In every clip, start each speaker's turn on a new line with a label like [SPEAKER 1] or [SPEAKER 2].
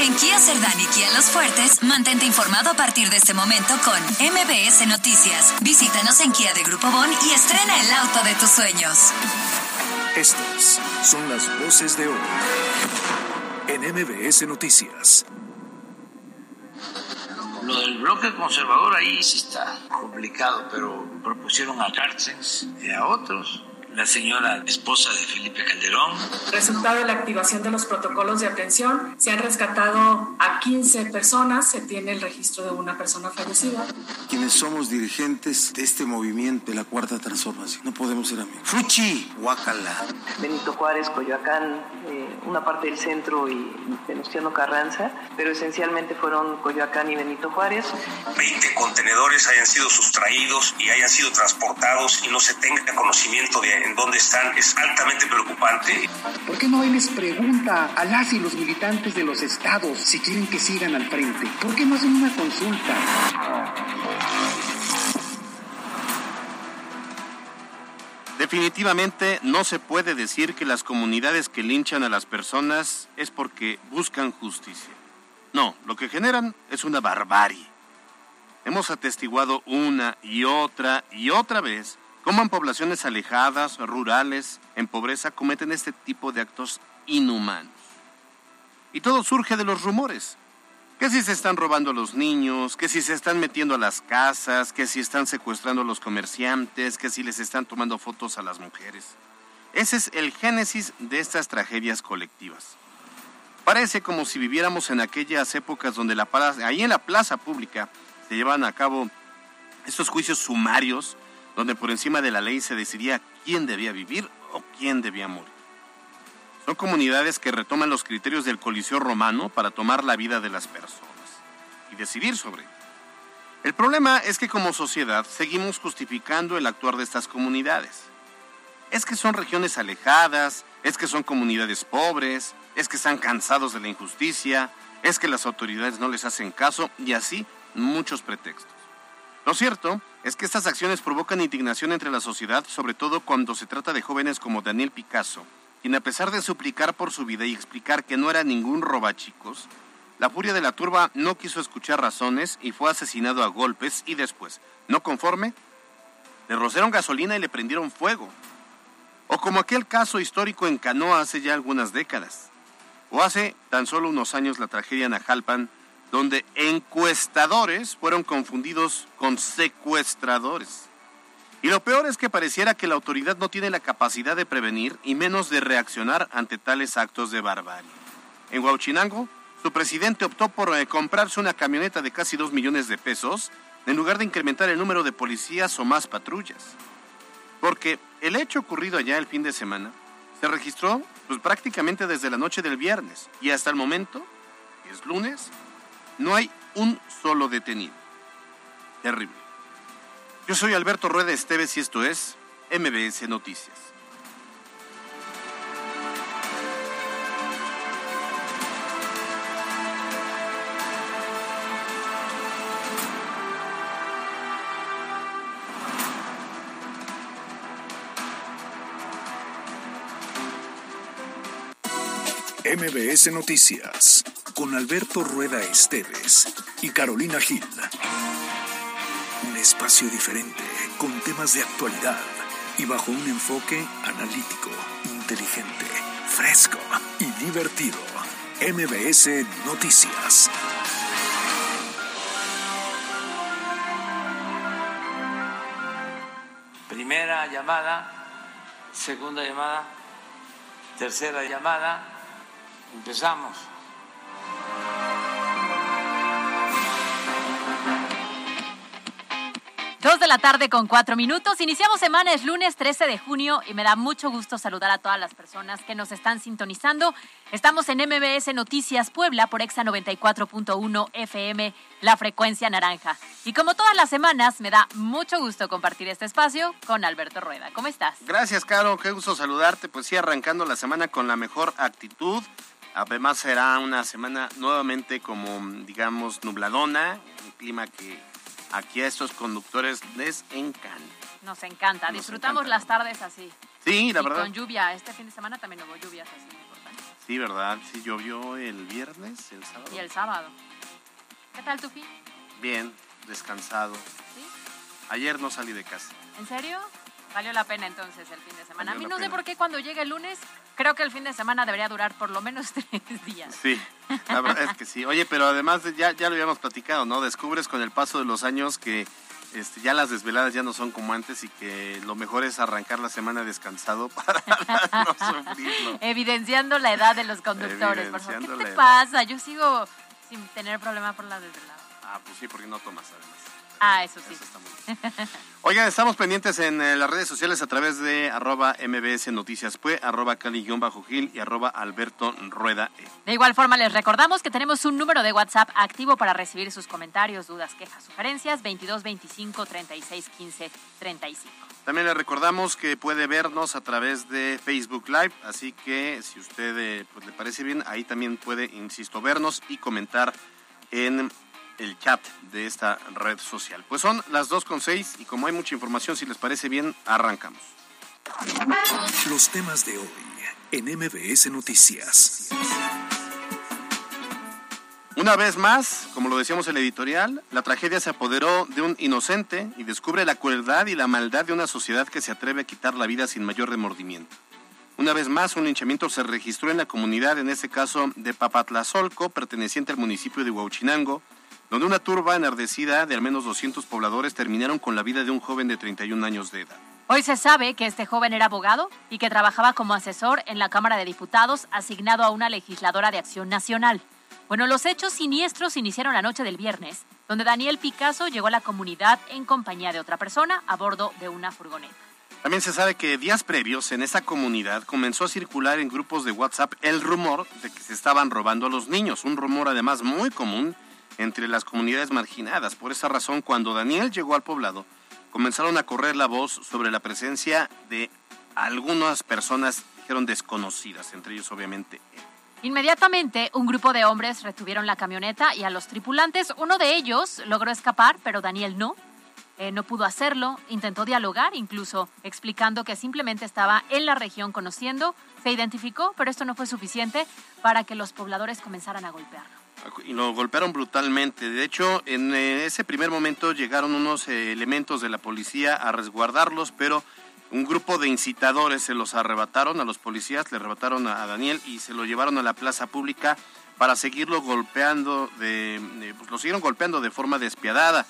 [SPEAKER 1] En Kia Cerdán y Kia Los Fuertes, mantente informado a partir de este momento con MBS Noticias. Visítanos en Kia de Grupo Bon y estrena el auto de tus sueños.
[SPEAKER 2] Estas son las voces de hoy en MBS Noticias.
[SPEAKER 3] Lo del bloque conservador ahí sí está complicado, pero propusieron a Carstens y a otros la señora esposa de Felipe Calderón.
[SPEAKER 4] Resultado de la activación de los protocolos de atención, se han rescatado a 15 personas, se tiene el registro de una persona fallecida.
[SPEAKER 5] Quienes somos dirigentes de este movimiento de la Cuarta Transformación, no podemos ser amigos. Fuchi, Huacala.
[SPEAKER 6] Benito Juárez, Coyoacán, eh, una parte del centro y Venustiano Carranza, pero esencialmente fueron Coyoacán y Benito Juárez.
[SPEAKER 7] 20 contenedores hayan sido sustraídos y hayan sido transportados y no se tenga conocimiento de en dónde están es altamente preocupante.
[SPEAKER 8] ¿Por qué no les pregunta a las y los militantes de los estados si quieren que sigan al frente? ¿Por qué no hacen una consulta?
[SPEAKER 9] Definitivamente no se puede decir que las comunidades que linchan a las personas es porque buscan justicia. No, lo que generan es una barbarie. Hemos atestiguado una y otra y otra vez cómo en poblaciones alejadas, rurales, en pobreza, cometen este tipo de actos inhumanos. Y todo surge de los rumores. Que si se están robando a los niños, que si se están metiendo a las casas, que si están secuestrando a los comerciantes, que si les están tomando fotos a las mujeres. Ese es el génesis de estas tragedias colectivas. Parece como si viviéramos en aquellas épocas donde la ahí en la plaza pública se llevan a cabo estos juicios sumarios donde por encima de la ley se decidía quién debía vivir o quién debía morir. Son comunidades que retoman los criterios del coliseo romano para tomar la vida de las personas y decidir sobre ello. El problema es que como sociedad seguimos justificando el actuar de estas comunidades. Es que son regiones alejadas, es que son comunidades pobres, es que están cansados de la injusticia, es que las autoridades no les hacen caso y así muchos pretextos. Lo cierto es que estas acciones provocan indignación entre la sociedad, sobre todo cuando se trata de jóvenes como Daniel Picasso, quien a pesar de suplicar por su vida y explicar que no era ningún robachicos, la furia de la turba no quiso escuchar razones y fue asesinado a golpes y después, no conforme, le rociaron gasolina y le prendieron fuego. O como aquel caso histórico en Canoa hace ya algunas décadas. O hace tan solo unos años la tragedia en Ajalpan, donde encuestadores fueron confundidos con secuestradores. Y lo peor es que pareciera que la autoridad no tiene la capacidad de prevenir y menos de reaccionar ante tales actos de barbarie. En Huauchinango, su presidente optó por eh, comprarse una camioneta de casi dos millones de pesos en lugar de incrementar el número de policías o más patrullas. Porque el hecho ocurrido allá el fin de semana se registró pues, prácticamente desde la noche del viernes y hasta el momento, es lunes, no hay un solo detenido. Terrible. Yo soy Alberto Rueda Esteves y esto es MBS Noticias.
[SPEAKER 2] MBS Noticias con Alberto Rueda Esteves y Carolina Gil. Un espacio diferente con temas de actualidad y bajo un enfoque analítico, inteligente, fresco y divertido. MBS Noticias.
[SPEAKER 3] Primera llamada, segunda llamada, tercera llamada. Empezamos.
[SPEAKER 10] Dos de la tarde con cuatro minutos. Iniciamos semana, es lunes 13 de junio y me da mucho gusto saludar a todas las personas que nos están sintonizando. Estamos en MBS Noticias Puebla por Exa 94.1 FM, la frecuencia naranja. Y como todas las semanas, me da mucho gusto compartir este espacio con Alberto Rueda. ¿Cómo estás?
[SPEAKER 9] Gracias, Caro. Qué gusto saludarte. Pues sí, arrancando la semana con la mejor actitud. Además será una semana nuevamente como, digamos, nubladona, un clima que aquí a estos conductores les encanta.
[SPEAKER 10] Nos encanta, disfrutamos las tardes así.
[SPEAKER 9] Sí, la
[SPEAKER 10] y
[SPEAKER 9] verdad.
[SPEAKER 10] Con lluvia, este fin de semana también hubo lluvias así importantes.
[SPEAKER 9] Sí, ¿verdad? Sí, llovió el viernes, el sábado.
[SPEAKER 10] Y el sábado. ¿Qué tal tu fin?
[SPEAKER 9] Bien, descansado.
[SPEAKER 10] ¿Sí?
[SPEAKER 9] Ayer no salí de casa.
[SPEAKER 10] ¿En serio? Valió la pena entonces el fin de semana.
[SPEAKER 9] Valió
[SPEAKER 10] a mí no sé por qué cuando llega el lunes, creo que el fin de semana debería durar por lo menos tres días.
[SPEAKER 9] Sí, la verdad es que sí. Oye, pero además de- ya, ya lo habíamos platicado, ¿no? Descubres con el paso de los años que este, ya las desveladas ya no son como antes y que lo mejor es arrancar la semana descansado para no sufrirlo.
[SPEAKER 10] Evidenciando la edad de los conductores, por favor. ¿Qué te pasa? Yo sigo sin tener problema por la desvelada.
[SPEAKER 9] Ah, pues sí, porque no tomas además.
[SPEAKER 10] Ah, eso sí.
[SPEAKER 9] Eso está muy bien. Oigan, estamos pendientes en eh, las redes sociales a través de arroba mbs noticias pue, arroba cali-gil y arroba alberto rueda e.
[SPEAKER 10] De igual forma, les recordamos que tenemos un número de WhatsApp activo para recibir sus comentarios, dudas, quejas, sugerencias, 22 25 36 15 35.
[SPEAKER 9] También le recordamos que puede vernos a través de Facebook Live, así que si usted eh, pues, le parece bien, ahí también puede, insisto, vernos y comentar en el chat de esta red social. Pues son las 2.6 y como hay mucha información, si les parece bien, arrancamos.
[SPEAKER 2] Los temas de hoy en MBS Noticias.
[SPEAKER 9] Una vez más, como lo decíamos en el editorial, la tragedia se apoderó de un inocente y descubre la crueldad y la maldad de una sociedad que se atreve a quitar la vida sin mayor remordimiento. Una vez más, un linchamiento se registró en la comunidad, en este caso de Papatlazolco, perteneciente al municipio de Huauchinango, donde una turba enardecida de al menos 200 pobladores terminaron con la vida de un joven de 31 años de edad.
[SPEAKER 10] Hoy se sabe que este joven era abogado y que trabajaba como asesor en la Cámara de Diputados asignado a una legisladora de Acción Nacional. Bueno, los hechos siniestros iniciaron la noche del viernes, donde Daniel Picasso llegó a la comunidad en compañía de otra persona a bordo de una furgoneta.
[SPEAKER 9] También se sabe que días previos en esa comunidad comenzó a circular en grupos de WhatsApp el rumor de que se estaban robando a los niños, un rumor además muy común entre las comunidades marginadas. Por esa razón, cuando Daniel llegó al poblado, comenzaron a correr la voz sobre la presencia de algunas personas, dijeron desconocidas, entre ellos obviamente él.
[SPEAKER 10] Inmediatamente, un grupo de hombres retuvieron la camioneta y a los tripulantes. Uno de ellos logró escapar, pero Daniel no. Eh, no pudo hacerlo, intentó dialogar incluso, explicando que simplemente estaba en la región conociendo, se identificó, pero esto no fue suficiente para que los pobladores comenzaran a golpearlo.
[SPEAKER 9] Y lo golpearon brutalmente. De hecho, en eh, ese primer momento llegaron unos eh, elementos de la policía a resguardarlos, pero un grupo de incitadores se los arrebataron a los policías, le arrebataron a, Daniel y se lo llevaron a la plaza pública para seguirlo golpeando, de- pues, lo siguieron golpeando de forma despiadada.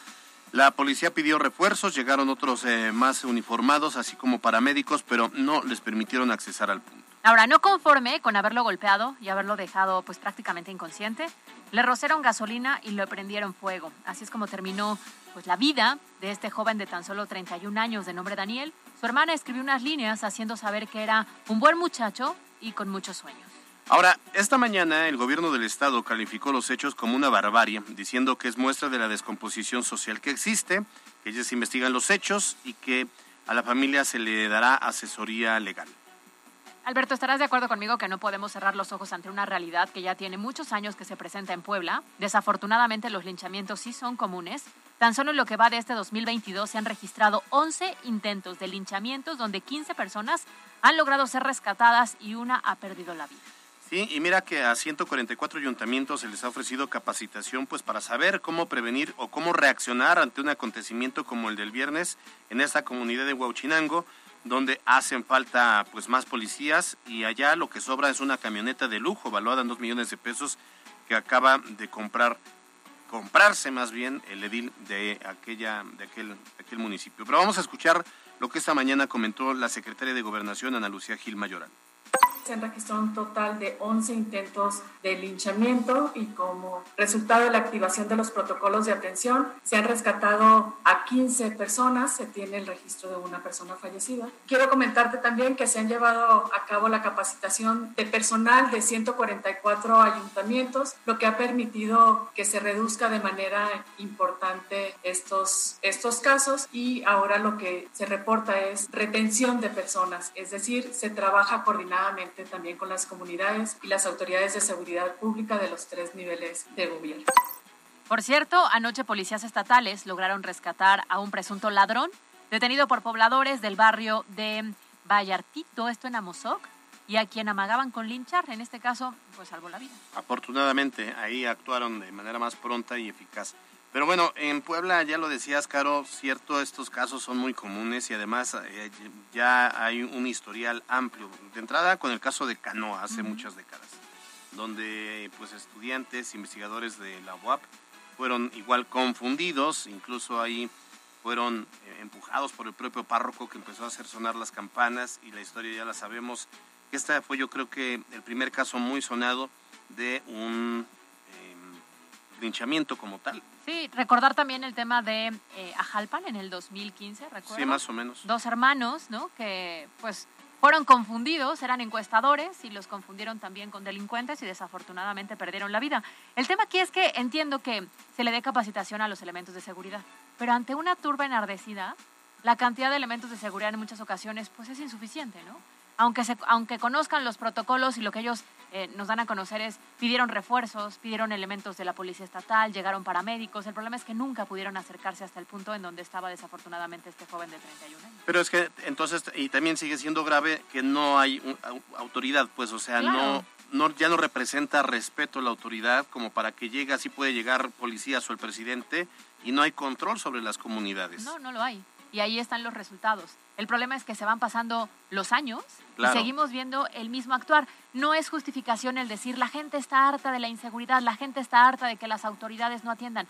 [SPEAKER 9] La policía pidió refuerzos, llegaron otros eh, más uniformados, así como paramédicos, pero no les permitieron accesar al punto.
[SPEAKER 10] Ahora, no conforme con haberlo golpeado y haberlo dejado pues prácticamente inconsciente, le rociaron gasolina y le prendieron fuego. Así es como terminó pues la vida de este joven de tan solo 31 años de nombre Daniel. Su hermana escribió unas líneas haciendo saber que era un buen muchacho y con muchos sueños.
[SPEAKER 9] Ahora, esta mañana el gobierno del estado calificó los hechos como una barbarie, diciendo que es muestra de la descomposición social que existe, que ellos investigan los hechos y que a la familia se le dará asesoría legal.
[SPEAKER 10] Alberto, ¿estarás de acuerdo conmigo que no podemos cerrar los ojos ante una realidad que ya tiene muchos años que se presenta en Puebla? Desafortunadamente los linchamientos sí son comunes. Tan solo en lo que va de este 2022 se han registrado 11 intentos de linchamientos donde 15 personas han logrado ser rescatadas y una ha perdido la vida.
[SPEAKER 9] Sí, y mira que a 144 ayuntamientos se les ha ofrecido capacitación pues para saber cómo prevenir o cómo reaccionar ante un acontecimiento como el del viernes en esta comunidad de Huauchinango, donde hacen falta pues más policías y allá lo que sobra es una camioneta de lujo valuada en dos millones de pesos que acaba de comprar comprarse más bien el edil de aquella de aquel, de aquel municipio. Pero vamos a escuchar lo que esta mañana comentó la secretaria de Gobernación Ana Lucía Gil Mayoral.
[SPEAKER 4] Se han registrado un total de 11 intentos de linchamiento y como resultado de la activación de los protocolos de atención se han rescatado a 15 personas, se tiene el registro de una persona fallecida. Quiero comentarte también que se han llevado a cabo la capacitación de personal de 144 ayuntamientos, lo que ha permitido que se reduzca de manera importante estos, estos casos y ahora lo que se reporta es retención de personas, es decir, se trabaja coordinadamente también con las comunidades y las autoridades de seguridad pública de los tres niveles de gobierno.
[SPEAKER 10] Por cierto, anoche policías estatales lograron rescatar a un presunto ladrón detenido por pobladores del barrio de Vallartito, esto en Amozoc, y a quien amagaban con linchar, en este caso, pues salvó la vida.
[SPEAKER 9] Afortunadamente, ahí actuaron de manera más pronta y eficaz. Pero bueno, en Puebla, ya lo decías, Caro, cierto, estos casos son muy comunes y además eh, ya hay un historial amplio. De entrada, con el caso de Canoa, hace muchas décadas, donde pues estudiantes, investigadores de la UAP fueron igual confundidos, incluso ahí fueron eh, empujados por el propio párroco que empezó a hacer sonar las campanas y la historia ya la sabemos. Esta fue yo creo que el primer caso muy sonado de un linchamiento como tal.
[SPEAKER 10] Sí, recordar también el tema de eh, Ajalpan en el 2015, ¿recuerdas?
[SPEAKER 9] Sí, más o menos.
[SPEAKER 10] Dos hermanos, ¿no? Que pues fueron confundidos, eran encuestadores y los confundieron también con delincuentes y desafortunadamente perdieron la vida. El tema aquí es que entiendo que se le dé capacitación a los elementos de seguridad, pero ante una turba enardecida, la cantidad de elementos de seguridad en muchas ocasiones pues es insuficiente, ¿no? aunque, se, aunque conozcan los protocolos y lo que ellos eh, nos dan a conocer es, pidieron refuerzos, pidieron elementos de la policía estatal, llegaron paramédicos, el problema es que nunca pudieron acercarse hasta el punto en donde estaba desafortunadamente este joven de 31 años.
[SPEAKER 9] Pero es que entonces, y también sigue siendo grave que no hay autoridad, pues, o sea, no, no, ya no representa respeto a la autoridad como para que llegue, así puede llegar policías o el presidente y no hay control sobre las comunidades.
[SPEAKER 10] No, no lo hay y ahí están los resultados. El problema es que se van pasando los años y seguimos viendo el mismo actuar. No es justificación el decir la gente está harta de la inseguridad, la gente está harta de que las autoridades no atiendan.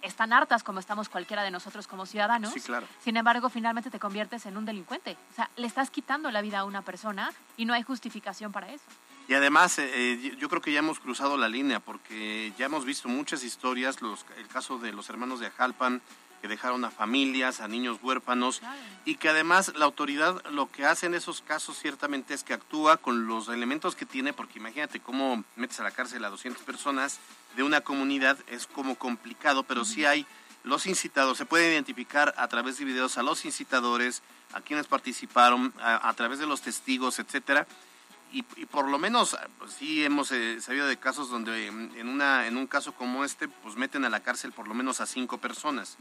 [SPEAKER 10] Están hartas como estamos cualquiera de nosotros como ciudadanos.
[SPEAKER 9] Sí, claro.
[SPEAKER 10] Sin embargo, finalmente te conviertes en un delincuente. O sea, le estás quitando la vida a una persona y no hay justificación para eso.
[SPEAKER 9] Y además, eh, eh, yo creo que ya hemos cruzado la línea porque ya hemos visto muchas historias, los, el caso de los hermanos de Ajalpan, que dejaron a familias, a niños huérfanos y que además la autoridad lo que hace en esos casos ciertamente es que actúa con los elementos que tiene, porque imagínate cómo metes a la cárcel a 200 personas de una comunidad, es como complicado, pero sí hay los incitados, se puede identificar a través de videos a los incitadores, a quienes participaron, a, través de los testigos, etcétera. Y, por lo menos pues, sí hemos eh, sabido de casos donde en una en un caso como este pues meten a la cárcel por lo menos a cinco personas.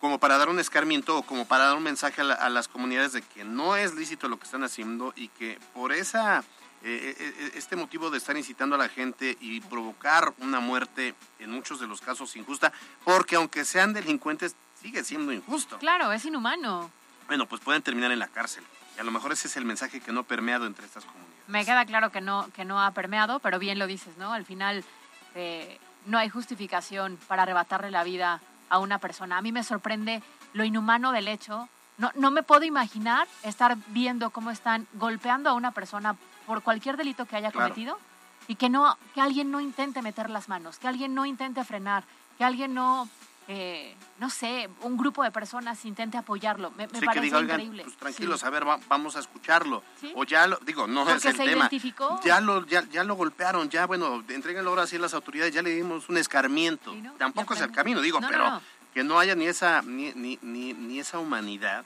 [SPEAKER 9] Como para dar un escarmiento o como para dar un mensaje a, las comunidades de que no es lícito lo que están haciendo y que por esa eh, eh, este motivo de estar incitando a la gente y provocar una muerte en muchos de los casos injusta porque aunque sean delincuentes sigue siendo injusto.
[SPEAKER 10] Claro es inhumano.
[SPEAKER 9] Bueno pues pueden terminar en la cárcel y a lo mejor ese es el mensaje que no ha permeado entre estas comunidades.
[SPEAKER 10] Me queda claro que no, que no ha permeado, pero bien lo dices, ¿no? Al final eh, no hay justificación para arrebatarle la vida a una persona. A mí me sorprende lo inhumano del hecho. No, no me puedo imaginar estar viendo cómo están golpeando a una persona por cualquier delito que haya cometido y que, no, que alguien no intente meter las manos, que alguien no intente frenar, que alguien no eh, no sé, un grupo de personas intente apoyarlo. Me, me parece increíble.
[SPEAKER 9] Pues tranquilos, a ver, vamos a escucharlo. O ya lo, digo, no es el tema. Ya lo, ya, ya lo golpearon, ya, bueno, entreguenlo ahora sí a las autoridades, ya le dimos un escarmiento. Tampoco es el camino, digo, pero que no haya ni esa, ni, ni, ni, esa humanidad.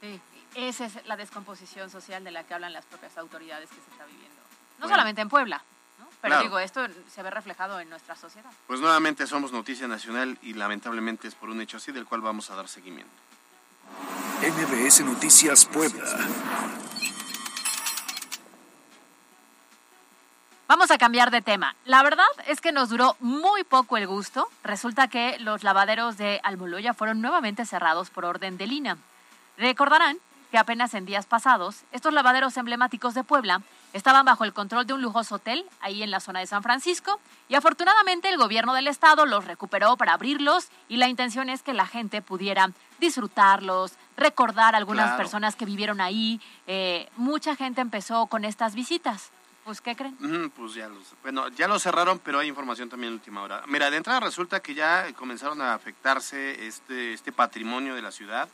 [SPEAKER 10] Sí, esa es la descomposición social de la que hablan las propias autoridades que se está viviendo. No solamente en Puebla, pero digo, esto se ve reflejado en nuestra sociedad.
[SPEAKER 9] Pues nuevamente somos Noticia Nacional y lamentablemente es por un hecho así del cual vamos a dar seguimiento.
[SPEAKER 2] NBS Noticias Puebla.
[SPEAKER 10] Vamos a cambiar de tema. La verdad es que nos duró muy poco el gusto. Resulta que los lavaderos de Almoloya fueron nuevamente cerrados por orden de Lina. Recordarán que apenas en días pasados, estos lavaderos emblemáticos de Puebla Estaban bajo el control de un lujoso hotel ahí en la zona de San Francisco y afortunadamente el gobierno del estado los recuperó para abrirlos y la intención es que la gente pudiera disfrutarlos, recordar a algunas personas que vivieron ahí. Eh, mucha gente empezó con estas visitas. Pues, ¿qué creen?
[SPEAKER 9] pues ya los, bueno, ya lo cerraron, pero hay información también en última hora. Mira, de entrada resulta que ya comenzaron a afectarse este, este patrimonio de la ciudad.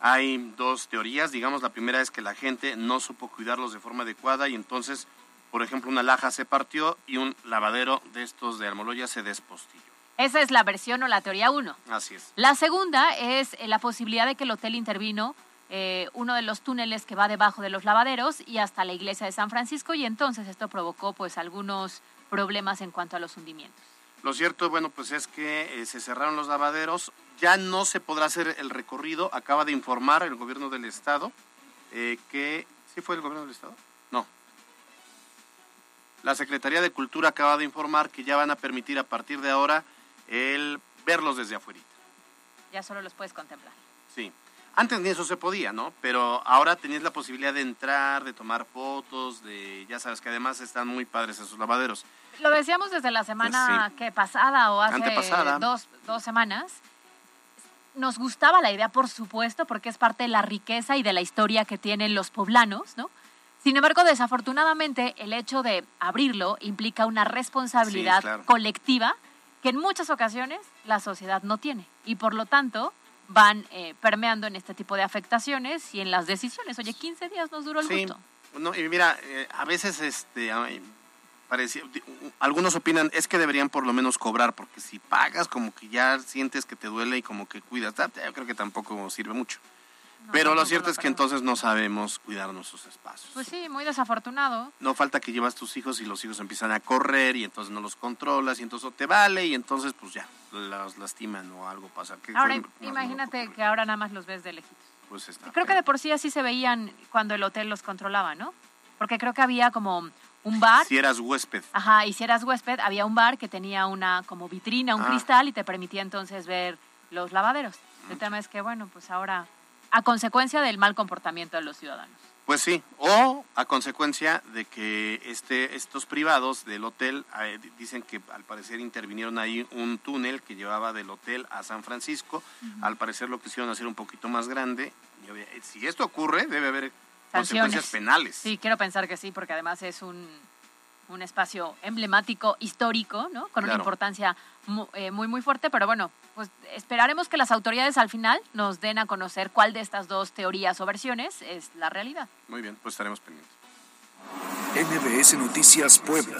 [SPEAKER 9] Hay dos teorías, digamos, la primera es que la gente no supo cuidarlos de forma adecuada y entonces, por ejemplo, una laja se partió y un lavadero de estos de Almoloya se despostilló.
[SPEAKER 10] Esa es la versión o la teoría uno.
[SPEAKER 9] Así es.
[SPEAKER 10] La segunda es eh, la posibilidad de que el hotel intervino eh, uno de los túneles que va debajo de los lavaderos y hasta la iglesia de San Francisco y entonces esto provocó pues algunos problemas en cuanto a los hundimientos.
[SPEAKER 9] Lo cierto, bueno, pues es que eh, se cerraron los lavaderos, ya no se podrá hacer el recorrido, acaba de informar el gobierno del estado eh, que... ¿Sí fue el gobierno del estado? No. La Secretaría de Cultura acaba de informar que ya van a permitir a partir de ahora el verlos desde afuera.
[SPEAKER 10] Ya solo los puedes contemplar.
[SPEAKER 9] Sí. Antes ni eso se podía, ¿no? Pero ahora tenías la posibilidad de entrar, de tomar fotos, de, ya sabes que además están muy padres esos lavaderos.
[SPEAKER 10] Lo decíamos desde la semana
[SPEAKER 9] Sí.
[SPEAKER 10] que pasada o hace
[SPEAKER 9] Antepasada.
[SPEAKER 10] dos, dos semanas. Nos gustaba la idea, por supuesto, porque es parte de la riqueza y de la historia que tienen los poblanos, ¿no? Sin embargo, desafortunadamente, el hecho de abrirlo implica una responsabilidad
[SPEAKER 9] Sí, claro.
[SPEAKER 10] colectiva que en muchas ocasiones la sociedad no tiene. Y por lo tanto, van eh, permeando en este tipo de afectaciones y en las decisiones. Oye, 15 días nos duró el
[SPEAKER 9] Sí.
[SPEAKER 10] gusto.
[SPEAKER 9] No, y mira, eh, a veces este, parecía- algunos opinan es que deberían por lo menos cobrar, porque si pagas como que ya sientes que te duele y como que cuidas, yo creo que tampoco sirve mucho. Pero lo cierto
[SPEAKER 10] lo
[SPEAKER 9] es que entonces no sabemos cuidar nuestros espacios.
[SPEAKER 10] Pues sí, muy desafortunado.
[SPEAKER 9] No falta que llevas tus hijos y los hijos empiezan a correr y entonces no los controlas y entonces no te vale y entonces pues ya, los lastiman o algo pasa.
[SPEAKER 10] Ahora, imagínate que ahora nada más los ves de lejitos.
[SPEAKER 9] Pues está
[SPEAKER 10] Creo que de por sí así se veían cuando el hotel los controlaba, ¿no? Porque creo que había como un bar.
[SPEAKER 9] Si eras huésped.
[SPEAKER 10] Ajá, y si eras huésped, había un bar que tenía una como vitrina, un
[SPEAKER 9] Ah.
[SPEAKER 10] cristal y te permitía entonces ver los lavaderos. El tema es que, bueno, pues ahora, a consecuencia del mal comportamiento de los ciudadanos.
[SPEAKER 9] Pues sí, o a consecuencia de que este, estos privados del hotel eh, di- dicen que al parecer intervinieron ahí un túnel que llevaba del hotel a San Francisco. Al parecer lo quisieron hacer un poquito más grande. Obvia- si esto ocurre, debe haber consecuencias penales.
[SPEAKER 10] Sí, quiero pensar que sí, porque además es un, un espacio emblemático, histórico, ¿no? Con una importancia mu- eh, muy, muy fuerte, pero bueno, pues esperaremos que las autoridades al final nos den a conocer cuál de estas dos teorías o versiones es la realidad.
[SPEAKER 9] Muy bien, pues estaremos pendientes.
[SPEAKER 2] MBS Noticias Puebla.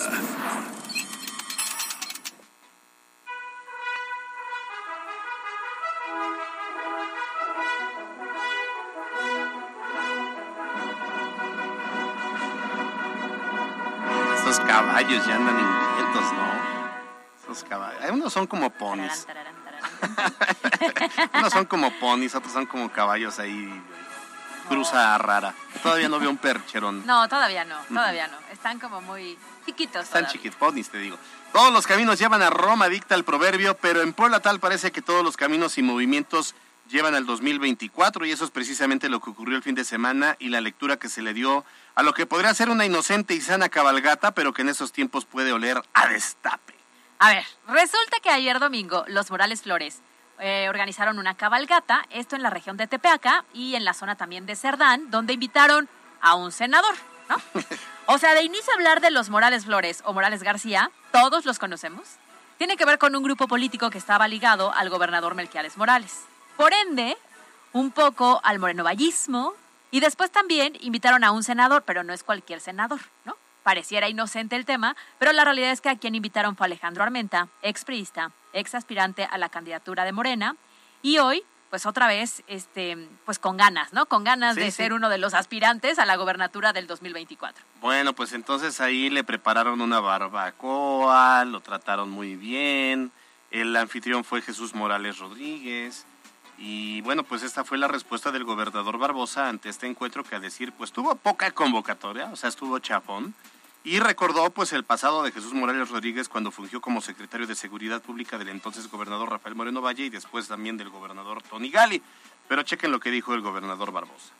[SPEAKER 9] Caballos ya andan inquietos, ¿no? Esos caballos. Unos son como ponis. Unos son como ponis, otros son como caballos ahí. Cruza rara. Todavía no veo un percherón.
[SPEAKER 10] No, todavía no, todavía no. Están como muy chiquitos.
[SPEAKER 9] Están chiquitos, ponis, te digo. Todos los caminos llevan a Roma, dicta el proverbio, pero en Puebla tal parece que todos los caminos y movimientos llevan al 2024 y eso es precisamente lo que ocurrió el fin de semana y la lectura que se le dio a lo que podría ser una inocente y sana cabalgata, pero que en esos tiempos puede oler a destape.
[SPEAKER 10] A ver, resulta que ayer domingo los Morales Flores eh, organizaron una cabalgata, esto en la región de Tepeaca y en la zona también de Cerdán, donde invitaron a un senador, ¿no? O sea, de inicio a hablar de los Morales Flores o Morales García, todos los conocemos, tiene que ver con un grupo político que estaba ligado al gobernador Melquiades Morales. Por ende, un poco al morenovallismo y después también invitaron a un senador, pero no es cualquier senador, ¿no? Pareciera inocente el tema, pero la realidad es que a quien invitaron fue Alejandro Armenta, ex priista, ex aspirante a la candidatura de Morena, y hoy, pues otra vez, este, pues con ganas, ¿no? Con ganas
[SPEAKER 9] Sí,
[SPEAKER 10] de
[SPEAKER 9] sí.
[SPEAKER 10] ser uno de los aspirantes a la gobernatura del 2024.
[SPEAKER 9] Bueno, pues entonces ahí le prepararon una barbacoa, lo trataron muy bien. El anfitrión fue Jesús Morales Rodríguez. Y bueno, pues esta fue la respuesta del gobernador Barbosa ante este encuentro que a decir, pues tuvo poca convocatoria, o sea, estuvo chapón. Y recordó pues el pasado de Jesús Morales Rodríguez cuando fungió como secretario de Seguridad Pública del entonces gobernador Rafael Moreno Valle y después también del gobernador Tony Gali. Pero chequen lo que dijo el gobernador Barbosa.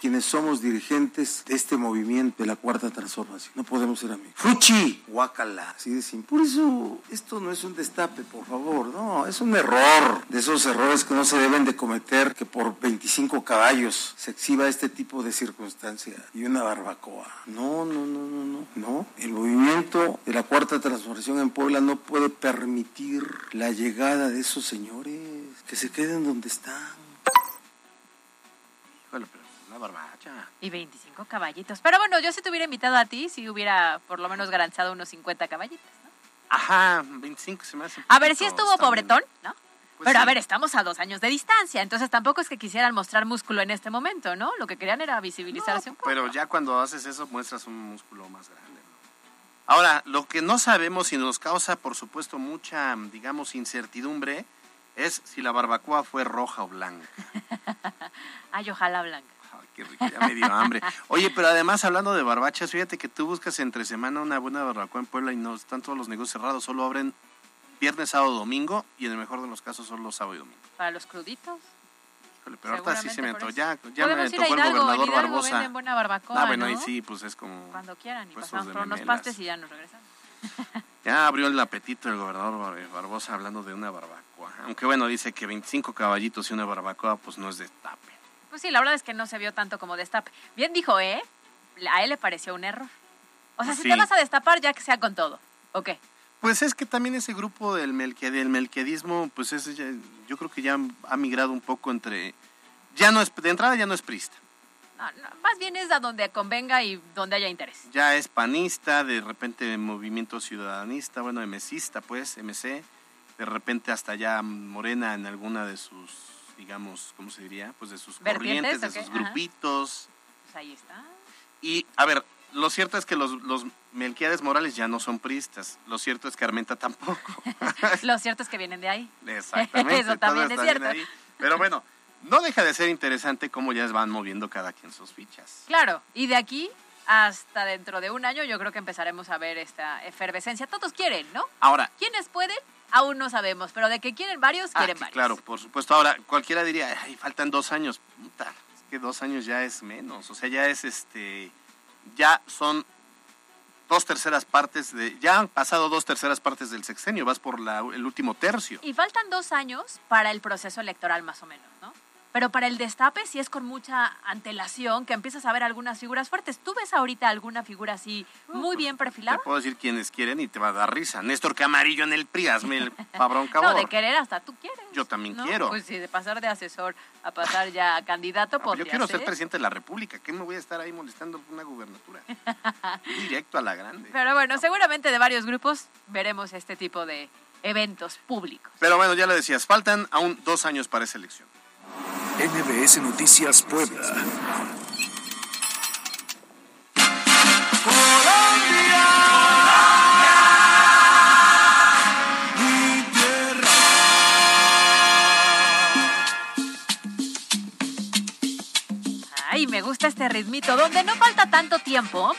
[SPEAKER 5] Quienes somos dirigentes de este movimiento de la cuarta transformación. No podemos ser amigos. ¡Fuchi! Guácala. Así de simple. Por eso, esto no es un destape, por favor. No, es un error. De esos errores que no se deben de cometer, que por 25 caballos se exhiba este tipo de circunstancia y una barbacoa. No, no, no, no, no. No. El movimiento de la cuarta transformación en Puebla no puede permitir la llegada de esos señores. Que se queden donde están.
[SPEAKER 9] Híjole, pero una barbacha.
[SPEAKER 10] Y 25 caballitos. Pero bueno, yo si te hubiera invitado a ti, si hubiera por lo menos garantizado unos 50 caballitos. ¿no?
[SPEAKER 9] Ajá, 25 se me hace.
[SPEAKER 10] A ver, si
[SPEAKER 9] poquito,
[SPEAKER 10] estuvo
[SPEAKER 9] bien.
[SPEAKER 10] pobretón, ¿no?
[SPEAKER 9] Pues
[SPEAKER 10] Pero a
[SPEAKER 9] sí.
[SPEAKER 10] ver, estamos a dos años de distancia, entonces tampoco es que quisieran mostrar músculo en este momento, ¿no? Lo que querían era visibilizarse un poco.
[SPEAKER 9] Pero ya cuando haces eso muestras un músculo más grande. ¿no? Ahora, lo que no sabemos y nos causa, por supuesto, mucha, digamos, incertidumbre es si la barbacoa fue roja o blanca.
[SPEAKER 10] Ay, ojalá blanca.
[SPEAKER 9] Qué rico, ya me dio hambre. Oye, pero además hablando de barbachas, fíjate que tú buscas entre semana una buena barbacoa en Puebla y no están todos los negocios cerrados, solo abren viernes, sábado, domingo y en el mejor de los casos solo sábado y domingo.
[SPEAKER 10] Para los cruditos.
[SPEAKER 9] Híjole, pero ahorita sí se me antojó. Ya, ya me tocó el
[SPEAKER 10] Hidalgo, en
[SPEAKER 9] gobernador Barbosa.
[SPEAKER 10] buena barbacoa,
[SPEAKER 9] Ah, bueno, ahí sí, pues es como...
[SPEAKER 10] Cuando quieran y pasamos
[SPEAKER 9] de
[SPEAKER 10] por unos pastes y ya nos regresamos.
[SPEAKER 9] Ya abrió el apetito el gobernador Bar- Barbosa hablando de una barbacoa. Aunque bueno, dice que 25 caballitos y una barbacoa pues no es destape.
[SPEAKER 10] Pues sí, la verdad es que no se vio tanto como destape. Bien dijo, ¿eh? A él le pareció un error. O sea,
[SPEAKER 9] Pues
[SPEAKER 10] si
[SPEAKER 9] sí.
[SPEAKER 10] te vas a destapar, ya que sea con todo. ¿O qué?
[SPEAKER 9] Pues es que también ese grupo del, del melquiadismo, pues es, ya- yo creo que ya ha migrado un poco entre... Ya no es, de entrada ya no es prista.
[SPEAKER 10] No, no, más bien es a donde convenga y donde haya interés.
[SPEAKER 9] Ya es panista, de repente movimiento ciudadanista, bueno, MCista, pues, MC. De repente hasta ya morena en alguna de sus, digamos, ¿cómo se diría? Pues de sus
[SPEAKER 10] ¿Vertientes
[SPEAKER 9] corrientes, de sus
[SPEAKER 10] Ajá.
[SPEAKER 9] grupitos.
[SPEAKER 10] Pues ahí está.
[SPEAKER 9] Y, a ver, lo cierto es que los, los Melquiades Morales ya no son priistas. Lo cierto es que Armenta tampoco.
[SPEAKER 10] Lo cierto es que vienen de ahí.
[SPEAKER 9] Exactamente.
[SPEAKER 10] Eso también es cierto.
[SPEAKER 9] ahí. Pero bueno, no deja de ser interesante cómo ya van moviendo cada quien sus fichas.
[SPEAKER 10] Claro, y de aquí hasta dentro de un año yo creo que empezaremos a ver esta efervescencia. Todos quieren, ¿no?
[SPEAKER 9] Ahora,
[SPEAKER 10] ¿Quiénes pueden? Aún no sabemos, pero de que quieren varios,
[SPEAKER 9] ah,
[SPEAKER 10] quieren varios.
[SPEAKER 9] claro, por supuesto. Ahora, cualquiera diría, ay, faltan dos años. Puta, es que dos años ya es menos. O sea, ya es este. Ya son dos terceras partes de. Ya han pasado dos terceras partes del sexenio. Vas por la, el último tercio.
[SPEAKER 10] Y faltan dos años para el proceso electoral más o menos, ¿no? Pero para el destape sí es con mucha antelación que empiezas a ver algunas figuras fuertes. ¿Tú ves ahorita alguna figura así muy bien
[SPEAKER 9] Te
[SPEAKER 10] perfilada?
[SPEAKER 9] puedo decir quienes quieren y te va a dar risa. Néstor Camarillo en el PRI, hazme el cabrón cabor.
[SPEAKER 10] No, de querer hasta tú quieres.
[SPEAKER 9] Yo también
[SPEAKER 10] ¿no?
[SPEAKER 9] quiero.
[SPEAKER 10] Pues sí, de pasar de asesor a pasar ya a candidato
[SPEAKER 9] No,
[SPEAKER 10] podría
[SPEAKER 9] yo quiero
[SPEAKER 10] ser.
[SPEAKER 9] ser presidente de la República. ¿Qué me voy a estar ahí molestando una gubernatura? Directo a la grande.
[SPEAKER 10] Pero bueno, seguramente de varios grupos veremos este tipo de eventos públicos.
[SPEAKER 9] Pero bueno, ya le decías, faltan aún dos años para esa elección.
[SPEAKER 2] NBS Noticias Puebla.
[SPEAKER 10] Ay, me gusta este ritmito, donde no falta tanto tiempo,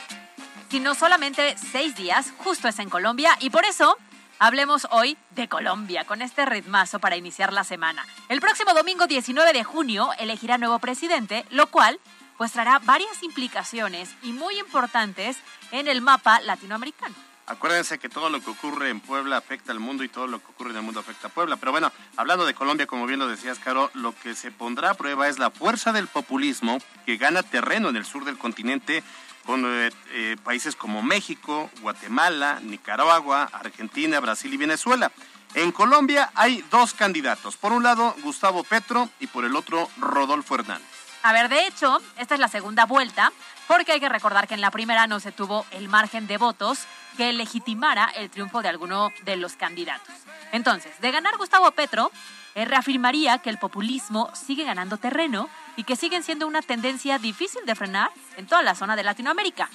[SPEAKER 10] sino solamente seis días, justo es en Colombia, y por eso hablemos hoy de Colombia, con este ritmazo para iniciar la semana. El próximo domingo 19 de junio elegirá nuevo presidente, lo cual pues traerá varias implicaciones y muy importantes en el mapa latinoamericano.
[SPEAKER 9] Acuérdense que todo lo que ocurre en Puebla afecta al mundo y todo lo que ocurre en el mundo afecta a Puebla. Pero bueno, hablando de Colombia, como bien lo decías, Caro, lo que se pondrá a prueba es la fuerza del populismo que gana terreno en el sur del continente con eh, eh, países como México, Guatemala, Nicaragua, Argentina, Brasil y Venezuela. En Colombia hay dos candidatos. Por un lado, Gustavo Petro y por el otro, Rodolfo Hernández.
[SPEAKER 10] A ver, de hecho, esta es la segunda vuelta, porque hay que recordar que en la primera no se tuvo el margen de votos que legitimara el triunfo de alguno de los candidatos. Entonces, de ganar Gustavo Petro, reafirmaría que el populismo sigue ganando terreno y que siguen siendo una tendencia difícil de frenar en toda la zona de Latinoamérica.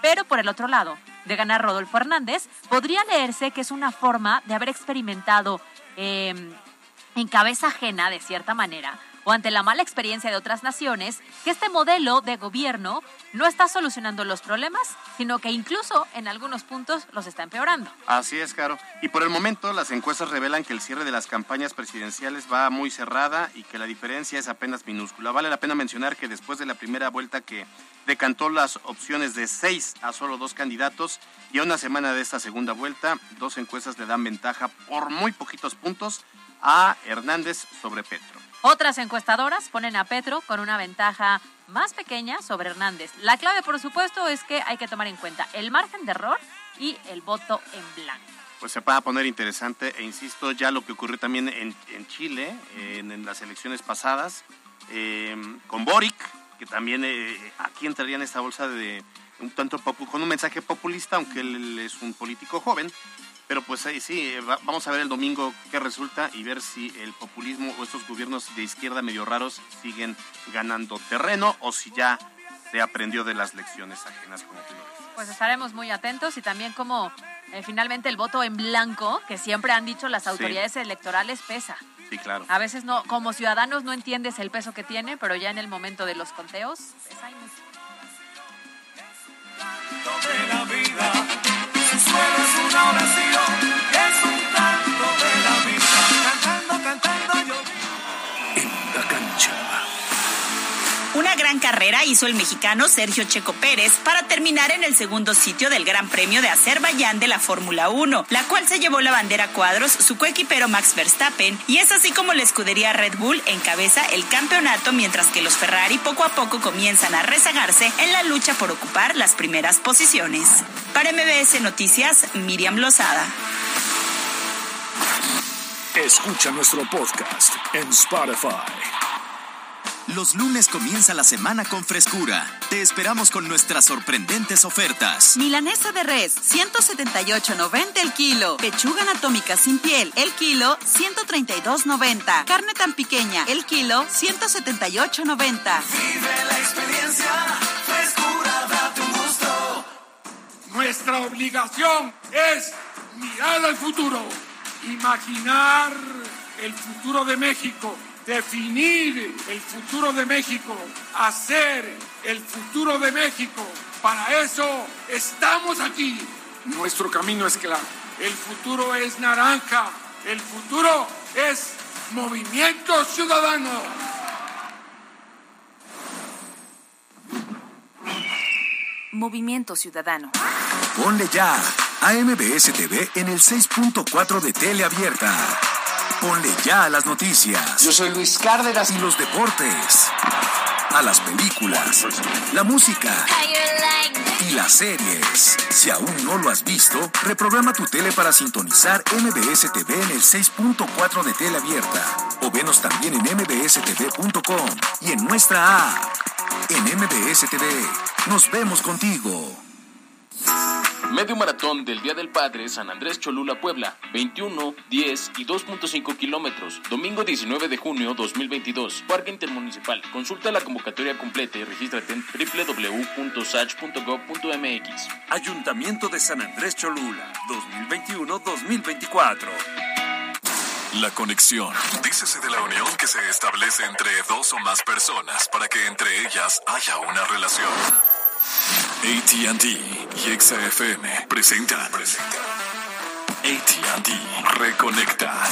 [SPEAKER 10] Pero por el otro lado, de ganar Rodolfo Hernández, podría leerse que es una forma de haber experimentado eh, en cabeza ajena, de cierta manera, o ante la mala experiencia de otras naciones, que este modelo de gobierno no está solucionando los problemas, sino que incluso en algunos puntos los está empeorando.
[SPEAKER 9] Así es, Caro. Y por el momento las encuestas revelan que el cierre de las campañas presidenciales va muy cerrada y que la diferencia es apenas minúscula. Vale la pena mencionar que después de la primera vuelta que decantó las opciones de seis a solo dos candidatos y a una semana de esta segunda vuelta, dos encuestas le dan ventaja por muy poquitos puntos a Hernández sobre Petro.
[SPEAKER 10] Otras encuestadoras ponen a Petro con una ventaja más pequeña sobre Hernández. La clave, por supuesto, es que hay que tomar en cuenta el margen de error y el voto en blanco.
[SPEAKER 9] Pues se va a poner interesante e insisto, ya lo que ocurrió también en, Chile, en, las elecciones pasadas, eh, con Boric, que también eh, aquí entraría en esta bolsa de un tanto con un mensaje populista, aunque él es un político joven. Pero pues ahí sí, eh, va- vamos a ver el domingo qué resulta y ver si el populismo o estos gobiernos de izquierda medio raros siguen ganando terreno o si ya se aprendió de las lecciones ajenas como tú lo dices.
[SPEAKER 10] Pues estaremos muy atentos y también cómo Eh, finalmente el voto en blanco, que siempre han dicho las autoridades electorales, pesa.
[SPEAKER 9] Sí, claro.
[SPEAKER 10] A veces no, como ciudadanos no entiendes el peso que tiene, pero ya en el momento de los conteos, pesa y mucho.
[SPEAKER 11] Suelo es una oración,
[SPEAKER 12] Gran carrera hizo el mexicano Sergio Checo Pérez para terminar en el segundo sitio del Gran Premio de Azerbaiyán de la Fórmula 1, la cual se llevó la bandera a cuadros su coequipero Max Verstappen, y es así como la escudería Red Bull encabeza el campeonato mientras que los Ferrari poco a poco comienzan a rezagarse en la lucha por ocupar las primeras posiciones. Para MBS Noticias, Miriam Lozada.
[SPEAKER 2] Escucha nuestro podcast en Spotify.
[SPEAKER 13] Los lunes comienza la semana con frescura. Te esperamos con nuestras sorprendentes ofertas.
[SPEAKER 12] Milanesa de res, 178.90 el kilo. Pechuga anatómica sin piel, el kilo, 132.90. Carne tan pequeña, el kilo, 178.90.
[SPEAKER 11] Vive la experiencia, frescura, date un gusto.
[SPEAKER 14] Nuestra obligación es mirar al futuro, imaginar el futuro de México, definir el futuro de México, hacer el futuro de México. Para eso estamos aquí. Nuestro camino es claro. El futuro es naranja. El futuro es movimiento ciudadano.
[SPEAKER 1] Movimiento Ciudadano.
[SPEAKER 2] Ponle ya a MBS TV en el 6.4 de tele abierta. Ponle ya a las noticias.
[SPEAKER 8] Yo soy Luis Cárdenas.
[SPEAKER 2] Y los deportes. A las películas, la música y las series. Si aún no lo has visto, reprograma tu tele para sintonizar MBS TV en el 6.4 de tele abierta. O venos también en mbstv.com y en nuestra app. En MBS TV, nos vemos contigo.
[SPEAKER 15] Medio maratón del Día del Padre San Andrés Cholula Puebla, 21, 10 y 2.5 kilómetros, domingo 19 de junio 2022, Parque Intermunicipal. Consulta la convocatoria completa y regístrate en www.sach.gov.mx.
[SPEAKER 16] Ayuntamiento de San Andrés Cholula, 2021-2024.
[SPEAKER 17] La conexión. Dícese de la unión que se establece entre dos o más personas para que entre ellas haya una relación. ATT y XFM presentan. ATT Reconecta.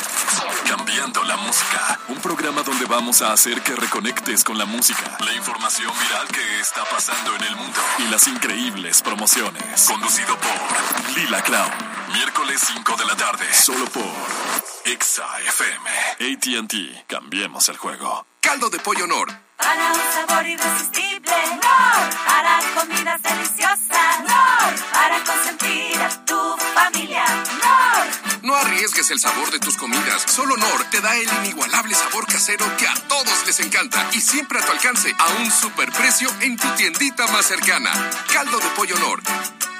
[SPEAKER 17] Cambiando la música. Un programa donde vamos a hacer que reconectes con la música, la información viral que está pasando en el mundo y las increíbles promociones. Conducido por Lila Clown. Miércoles 5 de la tarde. Solo por XFM. ATT. Cambiemos el juego.
[SPEAKER 18] Caldo de pollo Nor.
[SPEAKER 19] Para un sabor irresistible, no. Para comidas deliciosas, no. Para consentir a tu familia, no.
[SPEAKER 18] No arriesgues el sabor de tus comidas. Solo Nor te da el inigualable sabor casero que a todos les encanta y siempre a tu alcance a un superprecio en tu tiendita más cercana. Caldo de pollo Nor.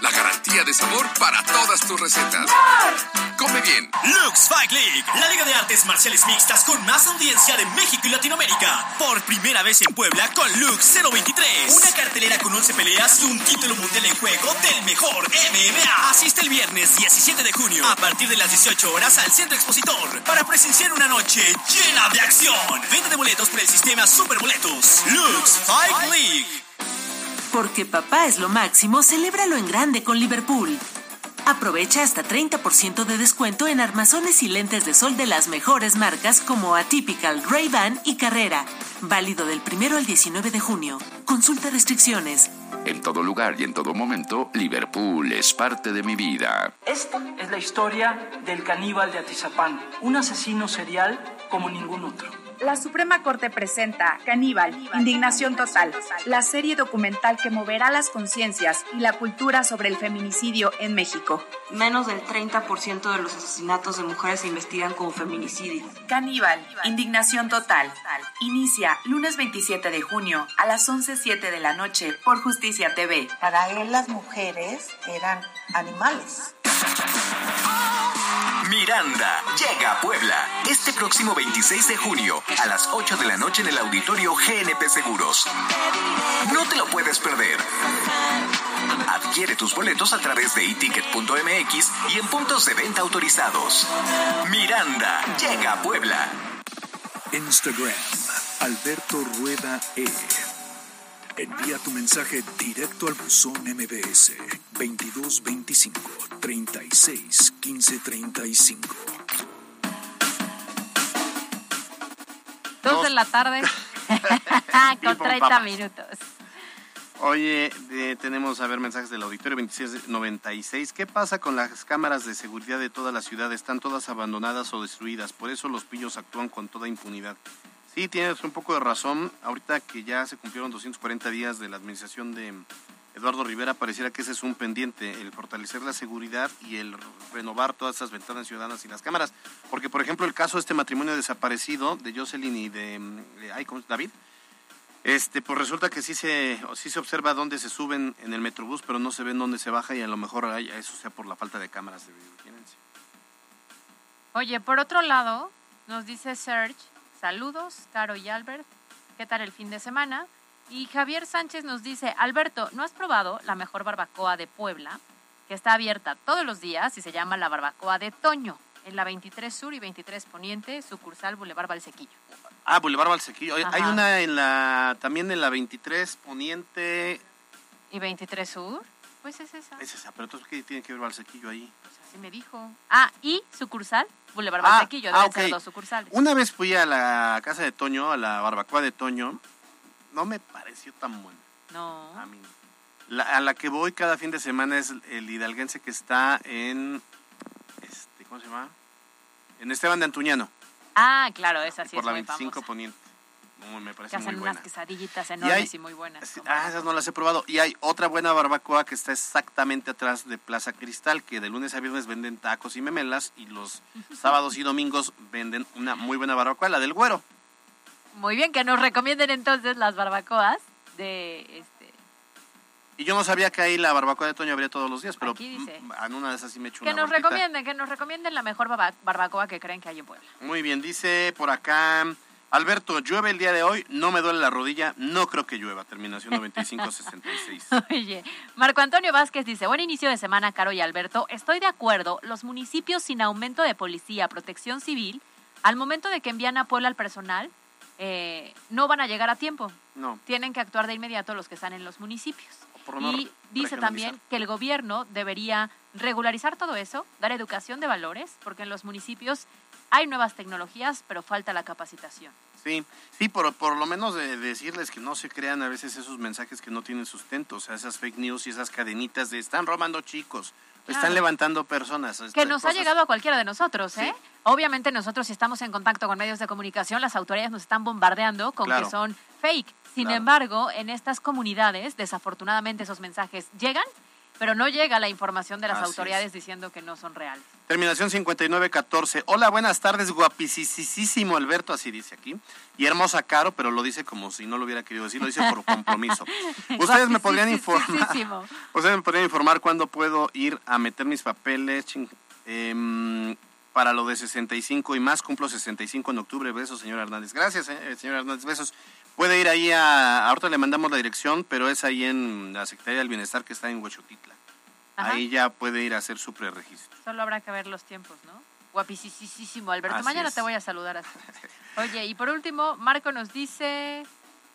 [SPEAKER 18] La garantía de sabor para todas tus recetas. Come bien.
[SPEAKER 20] Lux Fight League, la liga de artes marciales mixtas con más audiencia de México y Latinoamérica. Por primera vez en Puebla con Lux 023. Una cartelera con 11 peleas y un título mundial en juego del mejor MMA. Asiste el viernes 17 de junio a partir de las 18 horas al Centro Expositor para presenciar una noche llena de acción. Venta de boletos por el sistema Superboletos. Lux Fight League.
[SPEAKER 1] Porque papá es lo máximo, celébralo en grande con Liverpool. Aprovecha hasta 30% de descuento en armazones y lentes de sol de las mejores marcas como Atypical, Ray-Ban y Carrera. Válido del 1 al 19 de junio. Consulta restricciones.
[SPEAKER 21] En todo lugar y en todo momento, Liverpool es parte de mi vida.
[SPEAKER 22] Esta es la historia del caníbal de Atizapán, un asesino serial como ningún otro.
[SPEAKER 23] La Suprema Corte presenta Caníbal, Indignación Total, la serie documental que moverá las conciencias y la cultura sobre el feminicidio en México.
[SPEAKER 6] Menos del 30% de los asesinatos de mujeres se investigan como feminicidio.
[SPEAKER 23] Caníbal, Indignación Total. Inicia lunes 27 de junio a las 11.07 de la noche por Justicia TV.
[SPEAKER 24] Para él las mujeres eran animales.
[SPEAKER 2] Miranda llega a Puebla este próximo 26 de junio a las 8 de la noche en el auditorio GNP Seguros. No te lo puedes perder. Adquiere tus boletos a través de eticket.mx y en puntos de venta autorizados. Miranda llega a Puebla.
[SPEAKER 17] Instagram, Alberto Rueda E. Envía tu mensaje directo al buzón MBS 2225 36 15 35.
[SPEAKER 10] Dos de la tarde con 30 minutos.
[SPEAKER 9] Oye, eh, tenemos a ver mensajes del auditorio 2696. ¿Qué pasa con las cámaras de seguridad de toda la ciudad? Están todas abandonadas o destruidas. Por eso los pillos actúan con toda impunidad. Sí, tienes un poco de razón. Ahorita que ya se cumplieron 240 días de la administración de Eduardo Rivera, pareciera que ese es un pendiente, el fortalecer la seguridad y el renovar todas esas ventanas ciudadanas y las cámaras. Porque, por ejemplo, el caso de este matrimonio desaparecido de Jocelyn y de, de ay, ¿cómo es? David, este, pues resulta que sí se, sí se observa dónde se suben en el metrobús, pero no se ven dónde se baja y a lo mejor eso sea por la falta de cámaras de vigilancia.
[SPEAKER 10] Oye, por otro lado, nos dice Serge, saludos, Caro y Albert, ¿qué tal el fin de semana? Y Javier Sánchez nos dice, Alberto, ¿no has probado la mejor barbacoa de Puebla? Que está abierta todos los días y se llama la barbacoa de Toño, en la 23 Sur y 23 Poniente, sucursal Boulevard Valsequillo.
[SPEAKER 9] Ah, Boulevard Valsequillo. Hay una en la, también en la 23 Poniente,
[SPEAKER 10] ¿Y 23 Sur? Pues es esa.
[SPEAKER 9] es esa, pero entonces ¿qué tiene que ver Valsequillo ahí?
[SPEAKER 10] Así me dijo. Ah, y sucursal Boulevard
[SPEAKER 9] Ah,
[SPEAKER 10] Valsequillo, deben
[SPEAKER 9] ah,
[SPEAKER 10] ser
[SPEAKER 9] ok.
[SPEAKER 10] dos sucursales.
[SPEAKER 9] Una vez fui a la casa de Toño, a la barbacoa de Toño, no me pareció tan buena.
[SPEAKER 10] No.
[SPEAKER 9] A mí no. La- a la que voy cada fin de semana es el hidalguense que está en, este, ¿cómo se llama? En Esteban de Antuñano,
[SPEAKER 10] Ah, claro, esa sí
[SPEAKER 9] por
[SPEAKER 10] es
[SPEAKER 9] la
[SPEAKER 10] muy
[SPEAKER 9] 25
[SPEAKER 10] famosa.
[SPEAKER 9] Poniente. No, me parece
[SPEAKER 10] Que hacen
[SPEAKER 9] muy
[SPEAKER 10] unas quesadillitas
[SPEAKER 9] Y
[SPEAKER 10] enormes
[SPEAKER 9] hay-
[SPEAKER 10] y muy buenas.
[SPEAKER 9] Ah, esas no las he probado. Y hay otra buena barbacoa que está exactamente atrás de Plaza Cristal, que de lunes a viernes venden tacos y memelas y los sábados y domingos venden una muy buena barbacoa, la del güero.
[SPEAKER 10] Muy bien, que nos recomienden entonces las barbacoas de este
[SPEAKER 9] Y yo no sabía que ahí la barbacoa de Toño habría todos los días, pero
[SPEAKER 10] Aquí dice.
[SPEAKER 9] mm, en una de esas sí me echo
[SPEAKER 10] que
[SPEAKER 9] una
[SPEAKER 10] nos recomienden, que nos recomienden la mejor barbacoa que creen que hay en Puebla.
[SPEAKER 9] Muy bien, dice por acá, Alberto, llueve el día de hoy, no me duele la rodilla, no creo que llueva, terminación 9566.
[SPEAKER 10] Oye, Marco Antonio Vázquez dice, buen inicio de semana, Caro y Alberto. Estoy de acuerdo, los municipios sin aumento de policía, protección civil, al momento de que envían a Puebla al personal, eh, no van a llegar a tiempo.
[SPEAKER 9] No.
[SPEAKER 10] Tienen que actuar de inmediato los que están en los municipios. y dice también que el gobierno debería regularizar todo eso, dar educación de valores, porque en los municipios hay nuevas tecnologías, pero falta la capacitación.
[SPEAKER 9] Sí, sí, por, por lo menos de, decirles que no se crean a veces esos mensajes que no tienen sustento, o sea, esas fake news y esas cadenitas de están robando chicos, están levantando personas.
[SPEAKER 10] que
[SPEAKER 9] este,
[SPEAKER 10] nos ha llegado a cualquiera de nosotros, ¿eh? Obviamente nosotros si estamos en contacto con medios de comunicación, las autoridades nos están bombardeando con
[SPEAKER 9] Claro.
[SPEAKER 10] que son fake. Sin
[SPEAKER 9] Claro.
[SPEAKER 10] embargo, en estas comunidades, desafortunadamente esos mensajes llegan, pero no llega la información de las
[SPEAKER 9] Así
[SPEAKER 10] autoridades diciendo que no son reales.
[SPEAKER 9] Terminación 5914. Hola, buenas tardes, guapisísimo Alberto, así dice aquí. Y hermosa Caro, pero lo dice como si no lo hubiera querido decir, lo dice por compromiso. Ustedes me podrían informar. Ustedes me podrían informar cuándo puedo ir a meter mis papeles ching, em, para lo de 65 y más. Cumplo 65 en octubre. Besos, señor Hernández. Gracias, eh, señor Hernández. Besos. Puede ir ahí a. Ahorita le mandamos la dirección, pero es ahí en la Secretaría del Bienestar que está en Huechotitla.
[SPEAKER 10] Ajá.
[SPEAKER 9] Ahí ya puede ir a hacer su preregistro.
[SPEAKER 10] Solo habrá que ver los tiempos, ¿no? Guapísimo, Alberto.
[SPEAKER 9] Así
[SPEAKER 10] Mañana
[SPEAKER 9] es.
[SPEAKER 10] te voy a saludar así. Oye, y por último, Marco nos dice,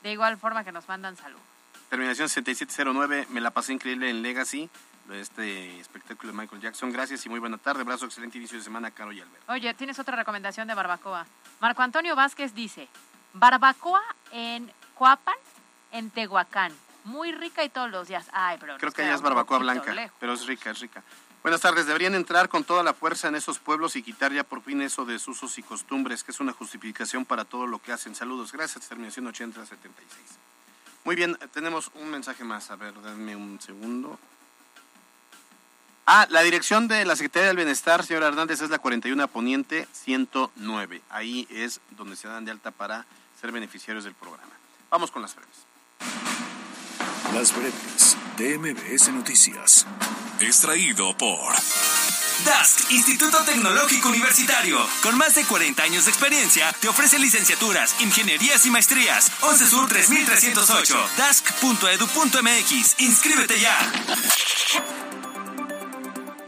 [SPEAKER 10] de igual forma que nos mandan saludos.
[SPEAKER 9] Terminación 7709. Me la pasé increíble en Legacy. Este espectáculo de Michael Jackson. Gracias y muy buena tarde. Abrazo, excelente inicio de semana, Caro y Alberto.
[SPEAKER 10] Oye, tienes otra recomendación de barbacoa. Marco Antonio Vázquez dice, barbacoa en Coapan, en Tehuacán. Muy rica y todos los días. Ay, pero
[SPEAKER 9] Creo que allá es barbacoa blanca,
[SPEAKER 10] lejos.
[SPEAKER 9] pero es rica, es rica. Buenas tardes. Deberían entrar con toda la fuerza en esos pueblos y quitar ya por fin eso de sus usos y costumbres, que es una justificación para todo lo que hacen. Saludos. Gracias. Terminación 8076. Muy bien, tenemos un mensaje más. A ver, denme un segundo. Ah, la dirección de la Secretaría del Bienestar, señor Hernández, es la 41 Poniente 109. Ahí es donde se dan de alta para ser beneficiarios del programa. Vamos con las breves.
[SPEAKER 17] Las breves de MBS Noticias.
[SPEAKER 16] Extraído por
[SPEAKER 20] DASC, Instituto Tecnológico Universitario. Con más de 40 años de experiencia, te ofrece licenciaturas, ingenierías y maestrías. 11 Sur 3308, dask.edu.mx. Inscríbete ya.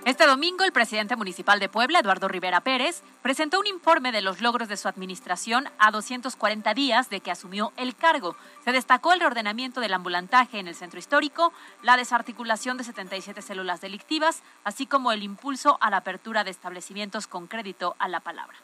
[SPEAKER 10] Este domingo, el presidente municipal de Puebla, Eduardo Rivera Pérez, presentó un informe de los logros de su administración a 240 días de que asumió el cargo. Se destacó el reordenamiento del ambulantaje en el centro histórico, la desarticulación de 77 células delictivas, así como el impulso a la apertura de establecimientos con crédito a la palabra.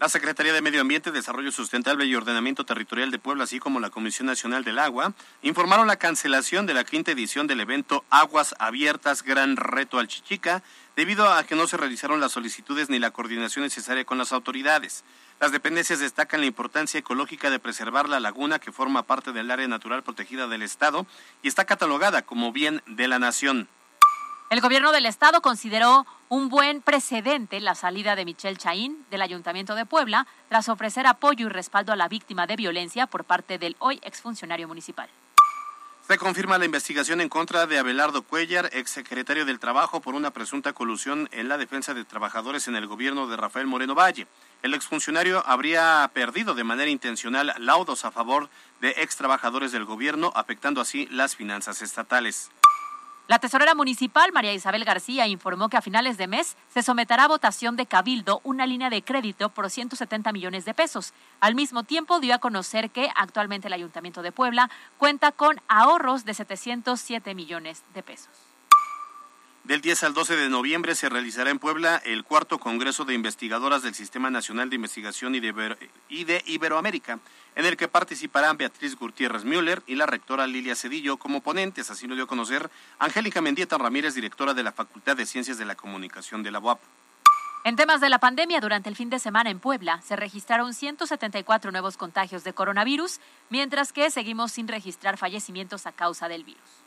[SPEAKER 9] La Secretaría de Medio Ambiente, Desarrollo Sustentable y Ordenamiento Territorial de Puebla, así como la Comisión Nacional del Agua, informaron la cancelación de la quinta edición del evento Aguas Abiertas Gran Reto al Chichica, debido a que no se realizaron las solicitudes ni la coordinación necesaria con las autoridades. Las dependencias destacan la importancia ecológica de preservar la laguna que forma parte del área natural protegida del Estado y está catalogada como bien de la nación.
[SPEAKER 10] El gobierno del estado consideró un buen precedente la salida de Michelle Chaín del Ayuntamiento de Puebla tras ofrecer apoyo y respaldo a la víctima de violencia por parte del hoy exfuncionario municipal.
[SPEAKER 9] Se confirma la investigación en contra de Abelardo Cuellar, exsecretario del Trabajo, por una presunta colusión en la defensa de trabajadores en el gobierno de Rafael Moreno Valle. El exfuncionario habría perdido de manera intencional laudos a favor de ex trabajadores del gobierno, afectando así las finanzas estatales.
[SPEAKER 10] La tesorera municipal, María Isabel García, informó que a finales de mes se someterá a votación de Cabildo una línea de crédito por 170 millones de pesos. Al mismo tiempo, dio a conocer que actualmente el Ayuntamiento de Puebla cuenta con ahorros de 707 millones de pesos.
[SPEAKER 9] Del 10 al 12 de noviembre se realizará en Puebla el cuarto Congreso de Investigadoras del Sistema Nacional de Investigación y de, Iberoamérica, en el que participarán Beatriz Gutiérrez Müller y la rectora Lilia Cedillo como ponentes, así lo dio a conocer Angélica Mendieta Ramírez, directora de la Facultad de Ciencias de la Comunicación de la UAP.
[SPEAKER 10] En temas de la pandemia, durante el fin de semana en Puebla se registraron 174 nuevos contagios de coronavirus, mientras que seguimos sin registrar fallecimientos a causa del virus.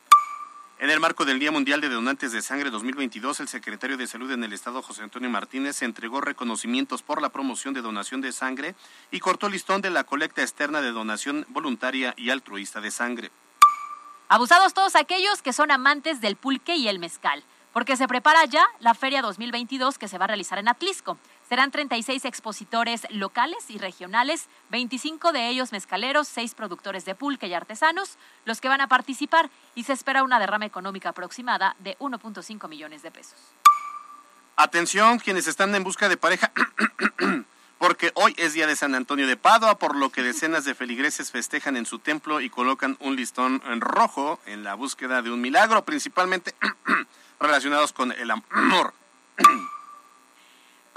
[SPEAKER 9] En el marco del Día Mundial de Donantes de Sangre 2022, el secretario de Salud en el Estado, José Antonio Martínez, entregó reconocimientos por la promoción de donación de sangre y cortó listón de la colecta externa de donación voluntaria y altruista de sangre.
[SPEAKER 10] Abusados todos aquellos que son amantes del pulque y el mezcal, porque se prepara ya la Feria 2022 que se va a realizar en Atlisco. Serán 36 expositores locales y regionales, 25 de ellos mezcaleros, 6 productores de pulque y artesanos, los que van a participar y se espera una derrama económica aproximada de 1.5 millones de pesos.
[SPEAKER 9] Atención, quienes están en busca de pareja, porque hoy es día de San Antonio de Padua, por lo que decenas de feligreses festejan en su templo y colocan un listón en rojo en la búsqueda de un milagro, principalmente relacionados con el amor.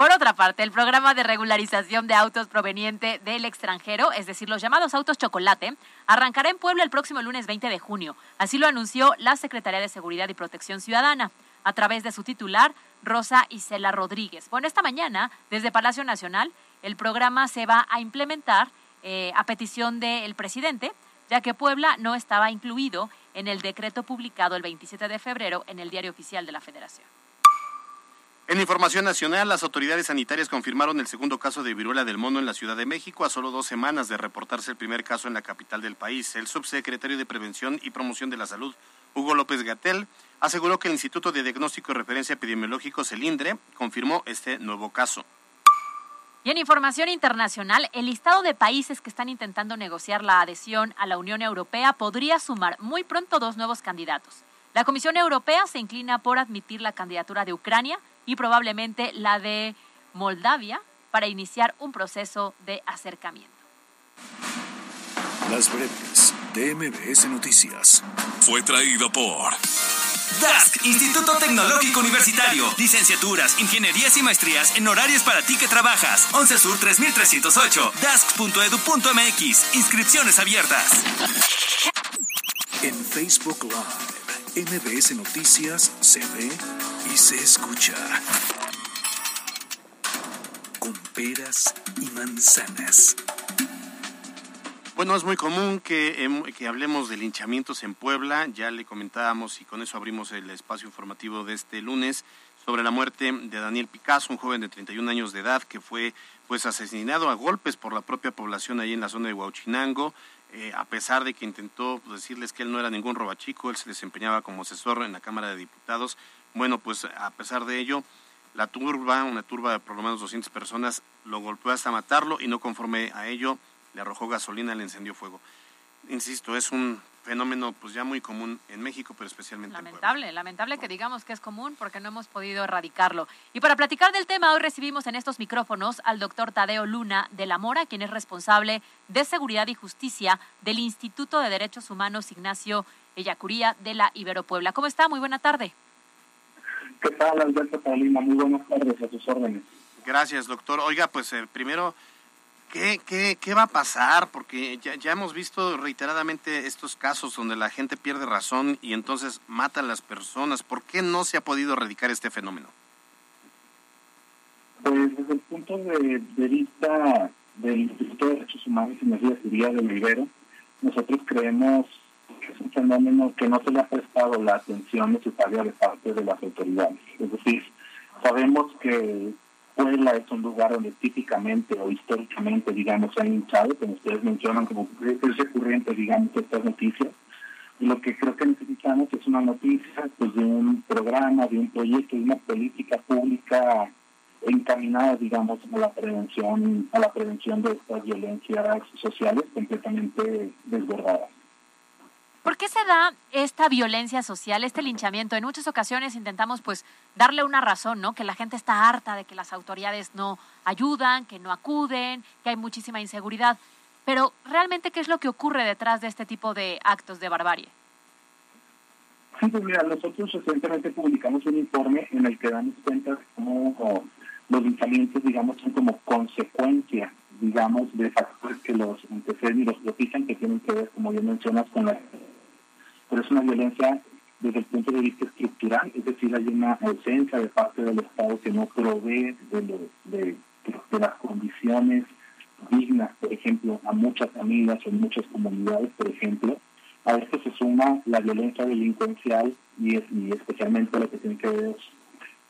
[SPEAKER 10] Por otra parte, el programa de regularización de autos proveniente del extranjero, es decir, los llamados autos chocolate, arrancará en Puebla el próximo lunes 20 de junio. Así lo anunció la Secretaría de Seguridad y Protección Ciudadana a través de su titular, Rosa Isela Rodríguez. Bueno, esta mañana, desde Palacio Nacional, el programa se va a implementar eh, a petición del presidente, ya que Puebla no estaba incluido en el decreto publicado el 27 de febrero en el Diario Oficial de la Federación.
[SPEAKER 9] En información nacional, las autoridades sanitarias confirmaron el segundo caso de viruela del mono en la Ciudad de México a solo dos semanas de reportarse el primer caso en la capital del país. El subsecretario de Prevención y Promoción de la Salud, Hugo López Gatel, aseguró que el Instituto de Diagnóstico y Referencia Epidemiológico, CELINDRE, confirmó este nuevo caso.
[SPEAKER 10] Y en información internacional, el listado de países que están intentando negociar la adhesión a la Unión Europea podría sumar muy pronto dos nuevos candidatos. La Comisión Europea se inclina por admitir la candidatura de Ucrania y probablemente la de Moldavia para iniciar un proceso de acercamiento.
[SPEAKER 17] Las breves de MBS Noticias. Fue traído por
[SPEAKER 20] DASC, Instituto Tecnológico Universitario. Licenciaturas, ingenierías y maestrías en horarios para ti que trabajas. 11 Sur 3308. dask.edu.mx. Inscripciones abiertas.
[SPEAKER 17] En Facebook Live, MBS Noticias se ve y se escucha. Con peras y manzanas.
[SPEAKER 9] Bueno, es muy común que, em, que, hablemos de linchamientos en Puebla. Ya le comentábamos y con eso abrimos el espacio informativo de este lunes sobre la muerte de Daniel Picasso, un joven de 31 años de edad que fue pues asesinado a golpes por la propia población ahí en la zona de Huauchinango. Eh, a pesar de que intentó pues, decirles que él no era ningún robachico, él se desempeñaba como asesor en la Cámara de Diputados. Bueno, pues a pesar de ello, la turba, una turba de por lo menos 200 personas, lo golpeó hasta matarlo y no conforme a ello le arrojó gasolina, le encendió fuego. Insisto, es un fenómeno pues ya muy común en México, pero especialmente en Puebla.
[SPEAKER 10] Lamentable, lamentable que digamos que es común porque no hemos podido erradicarlo. Y para platicar del tema, hoy recibimos en estos micrófonos al doctor Tadeo Luna de la Mora, quien es responsable de Seguridad y Justicia del Instituto de Derechos Humanos Ignacio Ellacuría de la Ibero Puebla. ¿Cómo está? Muy buena tarde.
[SPEAKER 25] ¿Qué tal, Alberto Paulina? Muy buenas tardes, a sus órdenes.
[SPEAKER 9] Gracias, doctor. Oiga, pues eh, primero, ¿qué, qué, ¿qué va a pasar? Porque ya, ya hemos visto reiteradamente estos casos donde la gente pierde razón y entonces mata a las personas. ¿Por qué no se ha podido erradicar este fenómeno?
[SPEAKER 25] Pues desde el punto de, de vista del Instituto de Derechos Humanos y Mejoría de Rivero, nosotros creemos que es un fenómeno que no se le ha prestado la atención necesaria de parte de las autoridades. Es decir, sabemos que Puebla es un lugar donde típicamente o históricamente, digamos, se han hinchado, como ustedes mencionan, como es recurrente, digamos, estas noticias. Lo que creo que necesitamos es una noticia pues, de un programa, de un proyecto, de una política pública encaminada, digamos, a la prevención, a la prevención de estas violencias sociales completamente desbordadas.
[SPEAKER 10] ¿Por qué se da esta violencia social, este linchamiento? En muchas ocasiones intentamos pues darle una razón, ¿no? Que la gente está harta de que las autoridades no ayudan, que no acuden, que hay muchísima inseguridad. Pero realmente, ¿qué es lo que ocurre detrás de este tipo de actos de barbarie?
[SPEAKER 25] Sí, pues mira, nosotros recientemente publicamos un informe en el que damos cuenta de cómo oh, los linchamientos, digamos, son como consecuencia, digamos, de factores que los anteceden y los propician, que tienen que ver, como bien mencionas, con la... Pero es una violencia desde el punto de vista estructural, es decir, hay una ausencia de parte del Estado que no provee de, lo- de, de las condiciones dignas, por ejemplo, a muchas familias o muchas comunidades, por ejemplo. A esto se suma la violencia delincuencial y, es, y especialmente lo que tiene que ver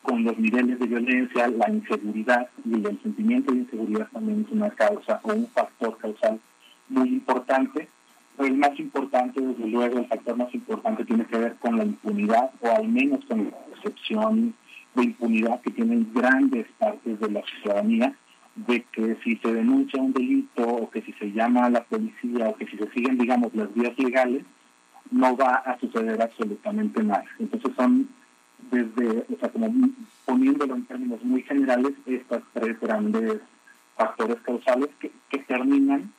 [SPEAKER 25] con los niveles de violencia, la inseguridad y el sentimiento de inseguridad también es una causa o un factor causal muy importante. El más importante, desde luego, el factor más importante tiene que ver con la impunidad o al menos con la percepción de impunidad que tienen grandes partes de la ciudadanía de que si se denuncia un delito o que si se llama a la policía o que si se siguen, digamos, las vías legales, no va a suceder absolutamente nada. Entonces son desde, o sea, como poniéndolo en términos muy generales, estas tres grandes factores causales que, que terminan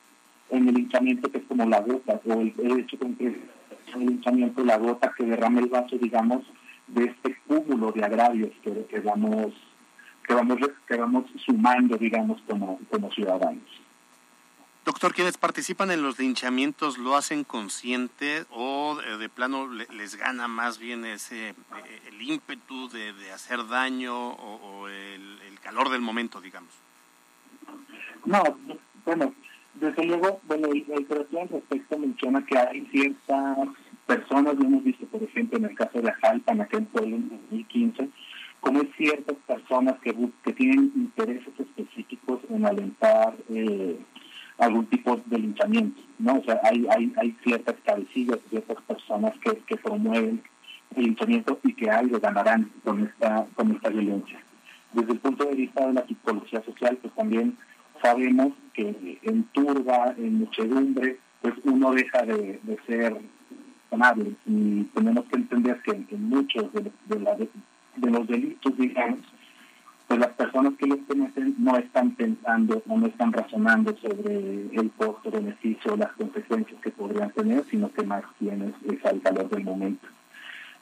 [SPEAKER 25] en el hinchamiento que es como la gota, o el, hecho con que el hinchamiento, la gota que derrama el vaso, digamos, de este cúmulo de agravios que, que vamos que vamos que vamos sumando, digamos, como, como ciudadanos.
[SPEAKER 9] Doctor, quienes participan en los linchamientos lo hacen consciente o de, de plano le- les gana más bien ese eh, el ímpetu de, de hacer daño o, o el, el calor del momento, digamos.
[SPEAKER 25] No, bueno, desde luego, bueno, el, el al respecto menciona que hay ciertas personas, hemos visto, por ejemplo, en el caso de Ajalpa, en aquel pueblo en 2015, como hay ciertas personas que, que tienen intereses específicos en alentar eh, algún tipo de linchamiento, ¿no? O sea, hay, hay, ciertas cabecillas, ciertas personas que, que promueven el linchamiento y que algo ganarán con esta, con esta violencia. Desde el punto de vista de la psicología social, pues también sabemos que en turba, en muchedumbre, pues uno deja de, de ser y tenemos que entender que en muchos de, de la- de los delitos, digamos, pues las personas que los cometen no están pensando o no están razonando sobre el costo-beneficio, las consecuencias que podrían tener, sino que más bien es, al calor del momento.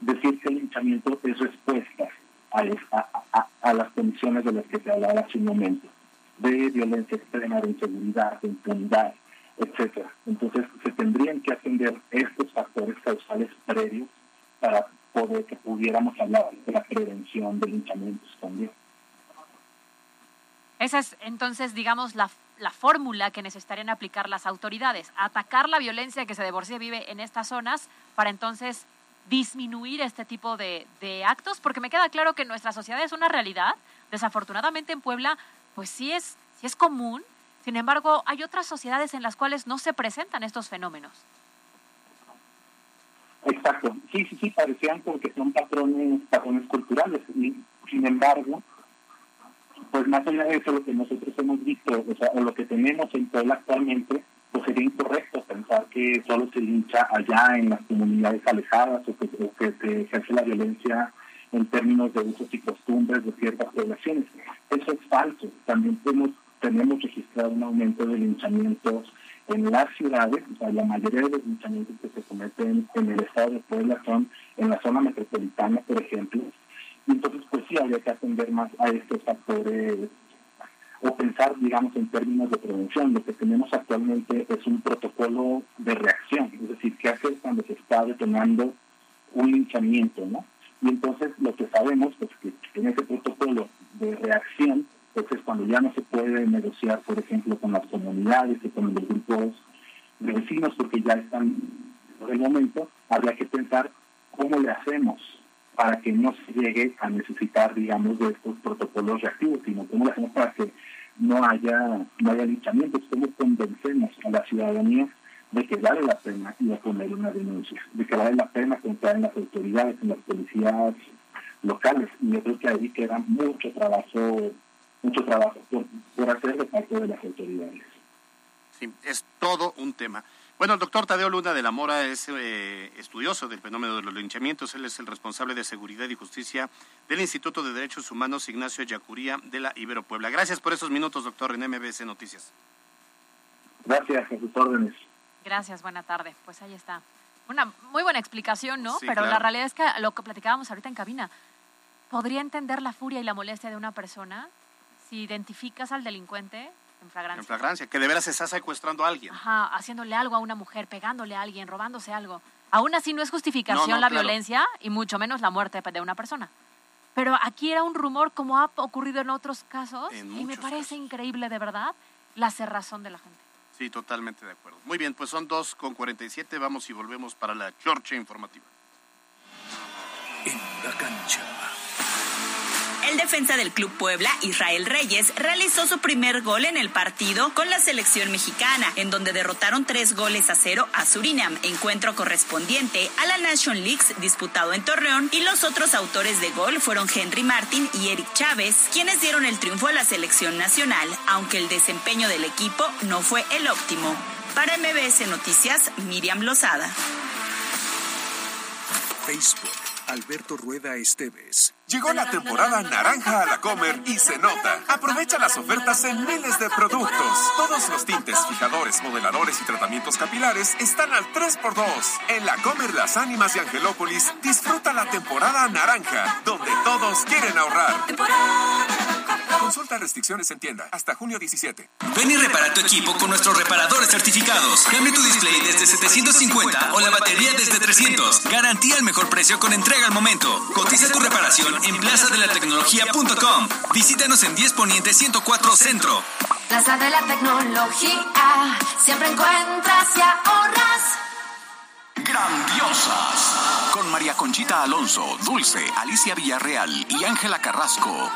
[SPEAKER 25] Decir que el linchamiento es respuesta a, es- a- a- a las condiciones de las que se hablaba hace un momento, de violencia extrema, de inseguridad, de impunidad, etcétera. Entonces se tendrían que atender estos factores causales previos para poder que pudiéramos hablar de la prevención de linchamientos también.
[SPEAKER 10] Esa es entonces, digamos, la, la fórmula que necesitarían aplicar las autoridades. Atacar la violencia que se de por sí vive en estas zonas para entonces disminuir este tipo de, de actos, porque me queda claro que nuestra sociedad es una realidad. Desafortunadamente en Puebla, pues sí es, sí es común. Sin embargo, hay otras sociedades en las cuales no se presentan estos fenómenos.
[SPEAKER 25] Exacto. Sí, sí, sí, parecían porque son patrones, patrones culturales. Sin embargo, pues más allá de eso, lo que nosotros hemos visto, o sea, o lo que tenemos en Puebla actualmente, pues sería incorrecto pensar que solo se lincha allá en las comunidades alejadas o que, o que se ejerce la violencia en términos de usos y costumbres de ciertas poblaciones. Eso es falso. También tenemos, tenemos registrado un aumento de linchamientos en las ciudades, o sea, la mayoría de los linchamientos que se cometen en el estado de Puebla son en la zona metropolitana, por ejemplo. Y entonces, pues sí, habría que atender más a estos factores o pensar, digamos, en términos de prevención. Lo que tenemos actualmente es un protocolo de reacción, es decir, qué hacer cuando se está detonando un linchamiento, ¿no? Y entonces lo que sabemos es que en ese protocolo de reacción, pues es cuando ya no se puede negociar, por ejemplo, con las comunidades y con los grupos vecinos, porque ya están por el momento, habría que pensar cómo le hacemos para que no se llegue a necesitar, digamos, de estos protocolos reactivos, sino cómo le hacemos para que no haya, no haya linchamientos, cómo convencemos a la ciudadanía de que vale la pena ir a poner una denuncia, de que vale la pena contar en las autoridades, en las policías locales. Y yo creo que ahí queda mucho trabajo, mucho trabajo por, por hacer de parte de las autoridades.
[SPEAKER 9] Sí, es todo un tema. Bueno, el doctor Tadeo Luna de la Mora es eh, estudioso del fenómeno de los linchamientos. Él es el responsable de Seguridad y Justicia del Instituto de Derechos Humanos Ignacio Yacuría de la Ibero Puebla. Gracias por esos minutos, doctor, en MBS Noticias.
[SPEAKER 25] Gracias, a sus órdenes.
[SPEAKER 10] Gracias, buena tarde. Pues ahí está. Una muy buena explicación, ¿no?
[SPEAKER 9] Sí,
[SPEAKER 10] Pero
[SPEAKER 9] claro.
[SPEAKER 10] la realidad es que lo que platicábamos ahorita en cabina, ¿podría entender la furia y la molestia de una persona si identificas al delincuente en flagrancia?
[SPEAKER 9] En flagrancia, que de veras se está secuestrando a alguien.
[SPEAKER 10] Ajá, haciéndole algo a una mujer, pegándole a alguien, robándose algo. Aún así no es justificación
[SPEAKER 9] No, no,
[SPEAKER 10] la
[SPEAKER 9] claro.
[SPEAKER 10] violencia y mucho menos la muerte de una persona. Pero aquí era un rumor como ha ocurrido en otros casos
[SPEAKER 9] En
[SPEAKER 10] y me parece increíble de verdad la cerrazón de la gente.
[SPEAKER 9] Sí, totalmente de acuerdo. Muy bien, pues son 2 con 47. Vamos y volvemos para la chorcha informativa.
[SPEAKER 16] En la cancha.
[SPEAKER 12] El defensa del Club Puebla, Israel Reyes, realizó su primer gol en el partido con la selección mexicana, en donde derrotaron tres goles a cero a Surinam, encuentro correspondiente a la Nation League disputado en Torreón, y los otros autores de gol fueron Henry Martin y Eric Chávez, quienes dieron el triunfo a la selección nacional, aunque el desempeño del equipo no fue el óptimo. Para MBS Noticias, Miriam Lozada.
[SPEAKER 16] Facebook. Alberto Rueda Esteves.
[SPEAKER 26] Llegó la temporada naranja a la Comer y se nota. Aprovecha las ofertas en miles de productos. Todos los tintes, fijadores, modeladores y tratamientos capilares están al 3x2. En la Comer Las Ánimas de Angelópolis, disfruta la temporada naranja, donde todos quieren ahorrar. Consulta restricciones en tienda hasta junio 17.
[SPEAKER 27] Ven y repara tu equipo con nuestros reparadores certificados. Cambia tu display desde 750 o la batería desde 300. Garantía el mejor precio con entrega al momento. Cotiza tu reparación en plazadelatecnología.com. Visítanos en 10 Poniente 104 Centro.
[SPEAKER 19] Plaza de la tecnología, siempre encuentras y ahorras.
[SPEAKER 2] Grandiosas. Con María Conchita Alonso, Dulce, Alicia Villarreal y Ángela Carrasco.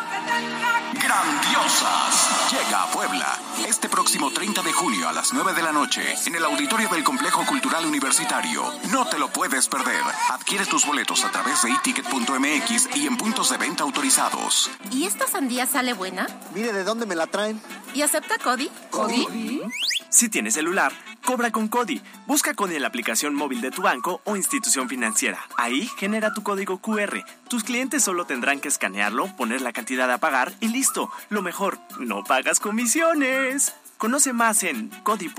[SPEAKER 2] Grandiosas. Llega a Puebla este próximo 30 de junio a las 9 de la noche en el auditorio del Complejo Cultural Universitario. No te lo puedes perder. Adquiere tus boletos a través de iticket.mx y en puntos de venta autorizados.
[SPEAKER 28] ¿Y esta sandía sale buena?
[SPEAKER 8] Mire de dónde me la traen.
[SPEAKER 28] ¿Y acepta Cody?
[SPEAKER 8] ¿Cody?
[SPEAKER 29] Si tienes celular, cobra con Cody. Busca Cody en la aplicación móvil de tu banco o institución financiera. Ahí genera tu código QR. Tus clientes solo tendrán que escanearlo, poner la cantidad a pagar y listo. Lo mejor, no pagas comisiones. Conoce más en cody.org.mx.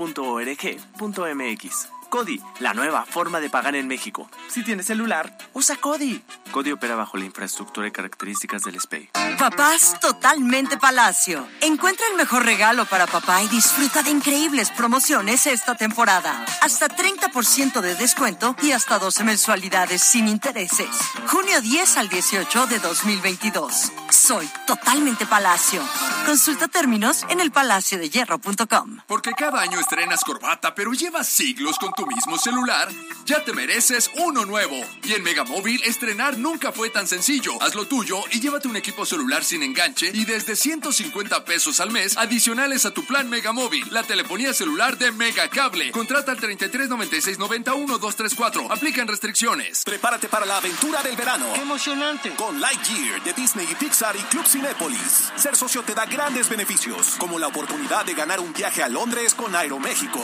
[SPEAKER 29] Cody, la nueva forma de pagar en México. Si tienes celular, usa Cody. Cody opera bajo la infraestructura y características del SPEI.
[SPEAKER 24] Papás totalmente Palacio. Encuentra el mejor regalo para papá y disfruta de increíbles promociones esta temporada. Hasta 30% de descuento y hasta 12 mensualidades sin intereses. Junio 10 al 18 de 2022. Soy totalmente Palacio. Consulta términos en elpalaciodehierro.com.
[SPEAKER 26] Porque cada año estrenas corbata, pero llevas siglos con tu
[SPEAKER 18] tu mismo celular, ya te mereces uno nuevo. Y en Megamóvil, estrenar nunca fue tan sencillo. Haz lo tuyo y llévate un equipo celular sin enganche y desde 150 pesos al mes adicionales a tu plan Megamóvil. La telefonía celular de Megacable. Contrata al 33 96 91 234. Aplican restricciones.
[SPEAKER 30] Prepárate para la aventura del verano.
[SPEAKER 31] ¡Qué emocionante!
[SPEAKER 30] Con Lightyear de Disney y Pixar y Club Cinépolis. Ser socio te da grandes beneficios, como la oportunidad de ganar un viaje a Londres con Aeroméxico.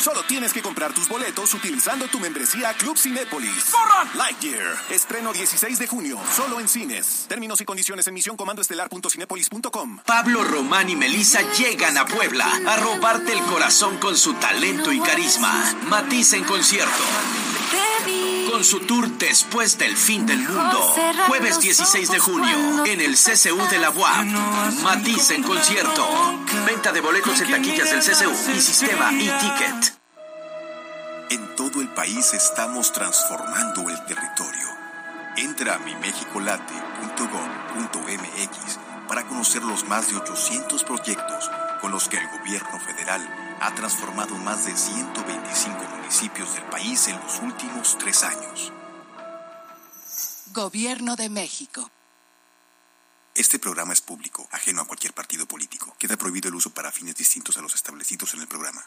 [SPEAKER 30] Solo tienes que comprar tus boletos utilizando tu membresía Club Cinépolis.
[SPEAKER 31] ¡Corran!
[SPEAKER 30] Lightyear. Estreno 16 de junio, solo en cines. Términos y condiciones en misioncomandoestelar.cinépolis.com.
[SPEAKER 27] Pablo Román y Melissa llegan a Puebla a robarte el corazón con su talento y carisma. Matiz en concierto. Con su tour Después del Fin del Mundo. Jueves 16 de junio en el CCU de la UAP. Matiz en concierto. Venta de boletos en taquillas del CCU y sistema e-ticket.
[SPEAKER 21] En todo el país estamos transformando el territorio. Entra a mimexicolate.gov.mx para conocer los más de 800 proyectos con los que el gobierno federal ha transformado más de 125 municipios del país en los últimos tres años.
[SPEAKER 32] Gobierno de México.
[SPEAKER 21] Este programa es público, ajeno a cualquier partido político. Queda prohibido el uso para fines distintos a los establecidos en el programa.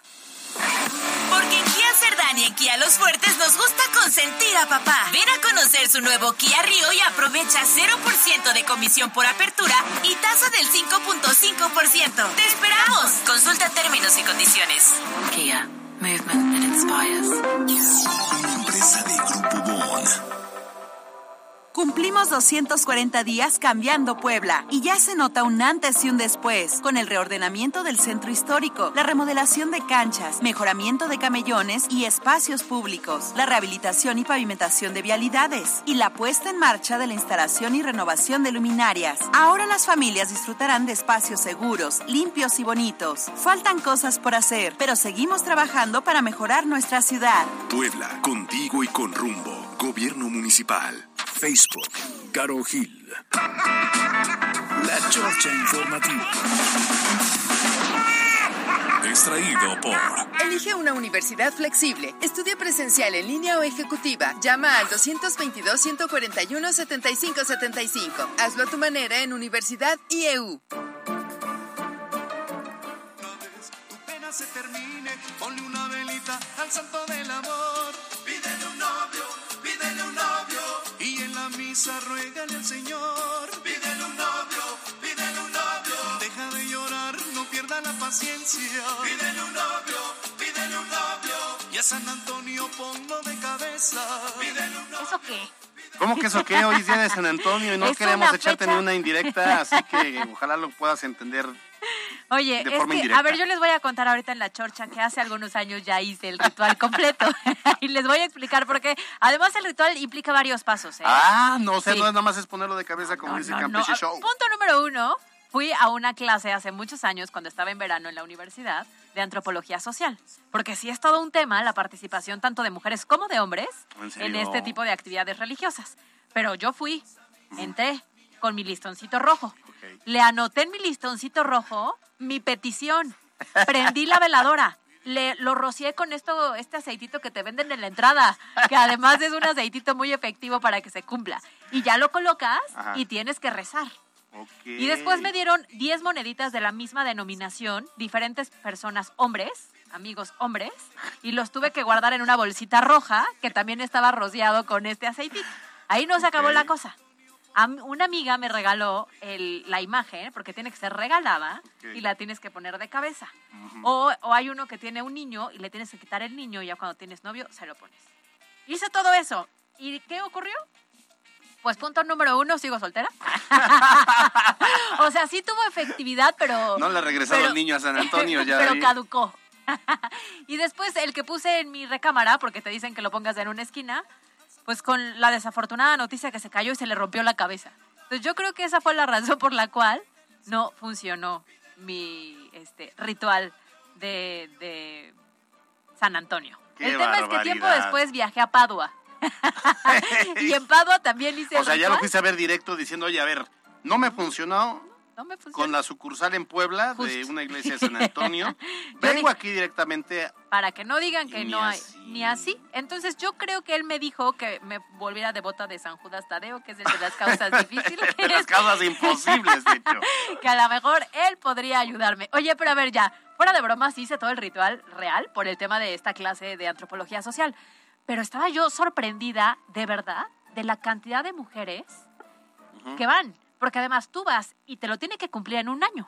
[SPEAKER 33] Porque en Kia Cerdán y en Kia Los Fuertes nos gusta consentir a papá. Ven a conocer su nuevo Kia Río y aprovecha 0% de comisión por apertura y tasa del 5.5%. ¡Te esperamos! Consulta términos y condiciones.
[SPEAKER 1] Kia, movement that inspires.
[SPEAKER 21] Una empresa de Grupo Bon.
[SPEAKER 23] Cumplimos 240 días cambiando Puebla y ya se nota un antes y un después con el reordenamiento del centro histórico, la remodelación de canchas, mejoramiento de camellones y espacios públicos, la rehabilitación y pavimentación de vialidades y la puesta en marcha de la instalación y renovación de luminarias. Ahora las familias disfrutarán de espacios seguros, limpios y bonitos. Faltan cosas por hacer, pero seguimos trabajando para mejorar nuestra ciudad.
[SPEAKER 21] Puebla, contigo y con rumbo. Gobierno Municipal.
[SPEAKER 16] Facebook, Caro Gil. La Chorcha Informativa. Extraído por
[SPEAKER 34] Elige una universidad flexible. Estudia presencial en línea o ejecutiva. Llama al 222-141-7575. Hazlo a tu manera en Universidad IEU.
[SPEAKER 26] tu pena se termine, ponle una velita al santo del amor. Misa ruégale al Señor. Pídele un novio, pídele un novio. Deja de llorar, no pierda la paciencia. Pídele un novio, pídele un novio. Y a San Antonio ponlo de cabeza. Pídele un novio.
[SPEAKER 10] ¿Eso qué?
[SPEAKER 9] ¿Cómo que eso qué? Hoy es día de San Antonio y no
[SPEAKER 10] Es
[SPEAKER 9] queremos echarte ni una indirecta, así que ojalá lo puedas entender.
[SPEAKER 10] Oye,
[SPEAKER 9] De
[SPEAKER 10] es
[SPEAKER 9] forma
[SPEAKER 10] que,
[SPEAKER 9] indirecta.
[SPEAKER 10] a ver, yo les voy a contar ahorita en la chorcha que hace algunos años ya hice el ritual completo. y les voy a explicar por qué. Además, el ritual implica varios pasos, ¿eh?
[SPEAKER 9] Ah, no sé,
[SPEAKER 10] Sí.
[SPEAKER 9] no nada más es ponerlo de cabeza como dice
[SPEAKER 10] No, no.
[SPEAKER 9] Campeche Show.
[SPEAKER 10] Punto número uno. Fui a una clase hace muchos años, cuando estaba en verano en la universidad, de antropología social. Porque sí es todo un tema la participación tanto de mujeres como de hombres
[SPEAKER 9] ¿En
[SPEAKER 10] en este tipo de actividades religiosas. Pero yo fui, entré con mi listoncito rojo. Le anoté en mi listoncito rojo mi petición. Prendí la veladora. Le, lo rocié con esto, este aceitito que te venden en la entrada, que además es un aceitito muy efectivo para que se cumpla. Y ya lo colocas
[SPEAKER 9] Ajá.
[SPEAKER 10] y tienes que rezar. Y después me dieron 10 moneditas de la misma denominación, diferentes personas, hombres, amigos hombres, y los tuve que guardar en una bolsita roja que también estaba rociado con este aceitito. Ahí no se acabó la cosa. Una amiga me regaló el- la imagen, porque tiene que ser regalada, y la tienes que poner de cabeza. o, o hay uno que tiene un niño y le tienes que quitar el niño y ya cuando tienes novio se lo pones. Hice todo eso. ¿Y qué ocurrió? Pues punto número uno, sigo soltera. o sea, sí tuvo efectividad, pero...
[SPEAKER 9] No le ha regresado
[SPEAKER 10] pero-
[SPEAKER 9] el niño a San Antonio ya.
[SPEAKER 10] pero caducó. y después el que puse en mi recámara, porque te dicen que lo pongas en una esquina, pues con la desafortunada noticia que se cayó y se le rompió la cabeza. Entonces yo creo que esa fue la razón por la cual no funcionó mi este, ritual de, de San Antonio.
[SPEAKER 9] ¡Qué
[SPEAKER 10] el tema es que tiempo después viajé a Padua. y en Padua también hice
[SPEAKER 9] O
[SPEAKER 10] el
[SPEAKER 9] sea, ya lo fuiste a ver directo diciendo, oye, a ver, no me funcionó
[SPEAKER 10] No me
[SPEAKER 9] con la sucursal en Puebla de una iglesia de San Antonio. Vengo
[SPEAKER 10] dije-
[SPEAKER 9] aquí directamente
[SPEAKER 10] Para que no digan que no hay.
[SPEAKER 9] así.
[SPEAKER 10] ni así. Entonces yo creo que él me dijo que me volviera devota de San Judas Tadeo, que es el de las causas difíciles.
[SPEAKER 9] De las causas imposibles, de hecho.
[SPEAKER 10] que a lo mejor él podría ayudarme. Oye, pero a ver ya, fuera de bromas hice todo el ritual real por el tema de esta clase de antropología social. Pero estaba yo sorprendida, de verdad, de la cantidad de mujeres que van. Porque además tú vas y te lo tiene que cumplir en un año.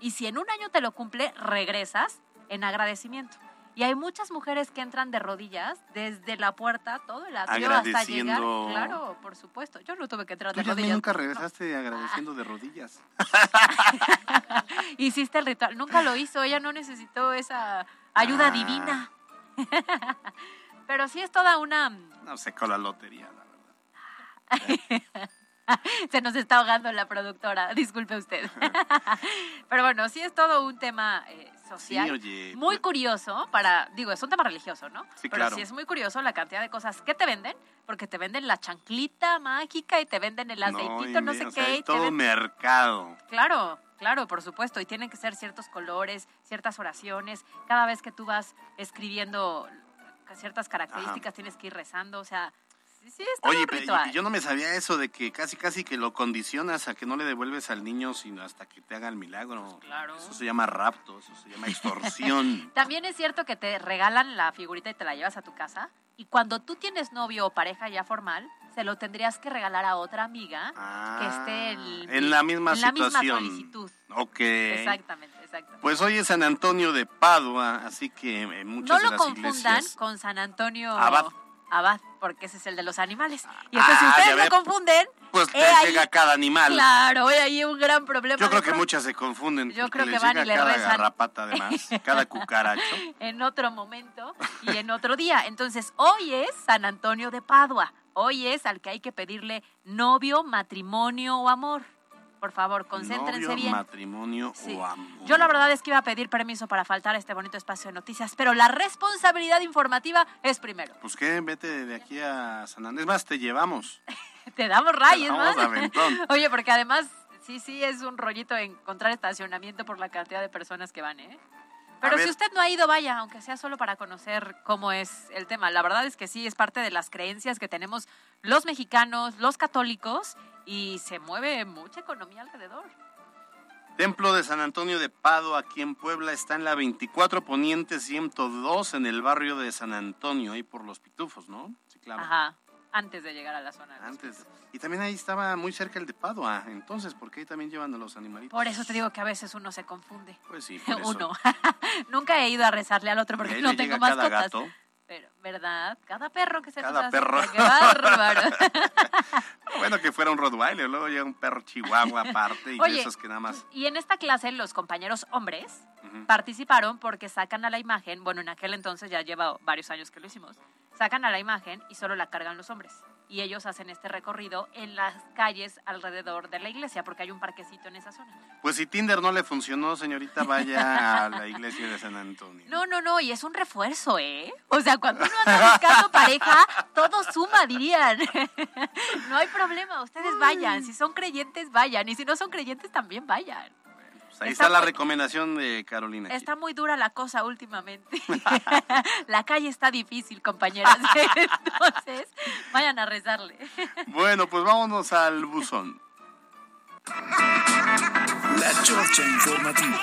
[SPEAKER 10] Y si en un año te lo cumple, regresas en agradecimiento. Y hay muchas mujeres que entran de rodillas desde la puerta, todo el atrio hasta llegar. Claro, por supuesto. Yo no tuve que entrar
[SPEAKER 9] Tú
[SPEAKER 10] de
[SPEAKER 9] ya
[SPEAKER 10] rodillas.
[SPEAKER 9] nunca regresaste agradeciendo de rodillas.
[SPEAKER 10] Hiciste el ritual. Nunca lo hizo. Ella no necesitó esa ayuda
[SPEAKER 9] Ah.
[SPEAKER 10] divina. Pero sí es toda una...
[SPEAKER 9] No sé, con la lotería, la verdad.
[SPEAKER 10] Se nos está ahogando la productora. Disculpe usted. Pero bueno, sí es todo un tema eh, social.
[SPEAKER 9] Sí, oye,
[SPEAKER 10] muy curioso para, digo, es un tema religioso, ¿no?
[SPEAKER 9] Sí,
[SPEAKER 10] Pero
[SPEAKER 9] claro.
[SPEAKER 10] sí es muy curioso la cantidad de cosas que te venden, porque te venden la chanclita mágica y te venden el aceitito, no, sé
[SPEAKER 9] o sea,
[SPEAKER 10] qué.
[SPEAKER 9] todo mercado.
[SPEAKER 10] Claro, claro, por supuesto. Y tienen que ser ciertos colores, ciertas oraciones. Cada vez que tú vas escribiendo ciertas características, tienes que ir rezando. O sea, sí, sí,
[SPEAKER 9] Oye,
[SPEAKER 10] un
[SPEAKER 9] pe-
[SPEAKER 10] ritual.
[SPEAKER 9] yo no me sabía eso de que casi casi que lo condicionas a que no le devuelves al niño sino hasta que te haga el milagro.
[SPEAKER 10] Pues claro.
[SPEAKER 9] Eso se llama rapto, eso se llama extorsión.
[SPEAKER 10] También es cierto que te regalan la figurita y te la llevas a tu casa. Y cuando tú tienes novio o pareja ya formal, se lo tendrías que regalar a otra amiga que esté en,
[SPEAKER 9] Ah, en la misma
[SPEAKER 10] en la misma solicitud.
[SPEAKER 9] Ok.
[SPEAKER 10] Exactamente, exactamente.
[SPEAKER 9] Pues hoy es San Antonio de Padua, así que en muchas
[SPEAKER 10] No
[SPEAKER 9] de
[SPEAKER 10] lo
[SPEAKER 9] las
[SPEAKER 10] confundan
[SPEAKER 9] iglesias...
[SPEAKER 10] con San Antonio
[SPEAKER 9] Abad.
[SPEAKER 10] Abad, porque ese es el de los animales. Y entonces,
[SPEAKER 9] Ah,
[SPEAKER 10] si
[SPEAKER 9] ya
[SPEAKER 10] ustedes lo confunden,
[SPEAKER 9] Pues te
[SPEAKER 10] ahí-
[SPEAKER 9] llega cada animal.
[SPEAKER 10] Claro, hay ahí un gran problema.
[SPEAKER 9] Yo creo que muchas se confunden.
[SPEAKER 10] Yo creo que van y le
[SPEAKER 9] cada
[SPEAKER 10] rezan.
[SPEAKER 9] garrapata además, cada cucaracho.
[SPEAKER 10] en otro momento y en otro día. Entonces, hoy es San Antonio de Padua. Hoy es al que hay que pedirle novio, matrimonio o amor. Por favor, concéntrense
[SPEAKER 9] Novio,
[SPEAKER 10] bien.
[SPEAKER 9] matrimonio
[SPEAKER 10] Sí.
[SPEAKER 9] o amor.
[SPEAKER 10] Yo la verdad es que iba a pedir permiso para faltar a este bonito espacio de noticias, pero la responsabilidad informativa es primero.
[SPEAKER 9] Pues qué, vete de aquí a San Andrés. Más, te llevamos.
[SPEAKER 10] Te damos rayes,
[SPEAKER 9] aventón.
[SPEAKER 10] Oye, porque además, sí, sí, es un rollito encontrar estacionamiento por la cantidad de personas que van, ¿eh? Pero si usted no ha ido, vaya, aunque sea solo para conocer cómo es el tema. La verdad es que sí, es parte de las creencias que tenemos los mexicanos, los católicos, y se mueve mucha economía alrededor.
[SPEAKER 9] Templo de San Antonio de Pado, aquí en Puebla, está en la 24 Poniente 102, en el barrio de San Antonio, ahí por los pitufos, ¿no? Sí, claro.
[SPEAKER 10] Ajá, antes de llegar a la zona. de los
[SPEAKER 9] Antes. Y también ahí estaba muy cerca el de Padua, entonces, porque ahí también llevan a los animalitos.
[SPEAKER 10] Por eso te digo que a veces uno se confunde.
[SPEAKER 9] Pues sí, por eso.
[SPEAKER 10] Uno. Nunca he ido a rezarle al otro porque no tengo mascotas.
[SPEAKER 9] gato.
[SPEAKER 10] Pero, ¿verdad? Cada perro que se
[SPEAKER 9] Cada
[SPEAKER 10] nos
[SPEAKER 9] perro.
[SPEAKER 10] ¡Qué bárbaro!
[SPEAKER 9] Bueno, que fuera un Rottweiler, luego llega un perro chihuahua aparte y
[SPEAKER 10] Oye,
[SPEAKER 9] esos que nada más.
[SPEAKER 10] Y en esta clase los compañeros hombres participaron porque sacan a la imagen, bueno, en aquel entonces ya lleva varios años que lo hicimos, sacan a la imagen y solo la cargan los hombres. Y ellos hacen este recorrido en las calles alrededor de la iglesia porque hay un parquecito en esa zona.
[SPEAKER 9] Pues si Tinder no le funcionó, señorita, vaya a la iglesia de San Antonio.
[SPEAKER 10] No, no, no, y es un refuerzo, ¿eh? O sea, cuando uno anda buscando pareja, todo suma, dirían. No hay problema, ustedes vayan. Si son creyentes, vayan. Y si no son creyentes, también vayan.
[SPEAKER 9] Pues ahí
[SPEAKER 10] Está
[SPEAKER 9] está la
[SPEAKER 10] muy-
[SPEAKER 9] recomendación de Carolina.
[SPEAKER 10] Está muy dura la cosa últimamente. la calle está difícil, compañeras. Entonces, vayan a rezarle.
[SPEAKER 9] Bueno, pues vámonos al buzón.
[SPEAKER 16] La Chorcha Informativa.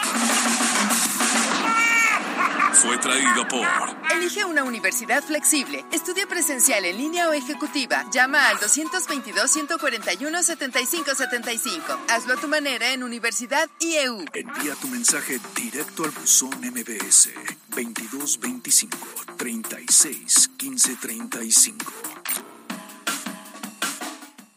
[SPEAKER 16] Fue traído por
[SPEAKER 34] Elige una universidad flexible. Estudia presencial en línea o ejecutiva. Llama al 222-141-7575. Hazlo a tu manera en Universidad IEU.
[SPEAKER 16] Envía tu mensaje directo al buzón MBS 2225 36 15 35.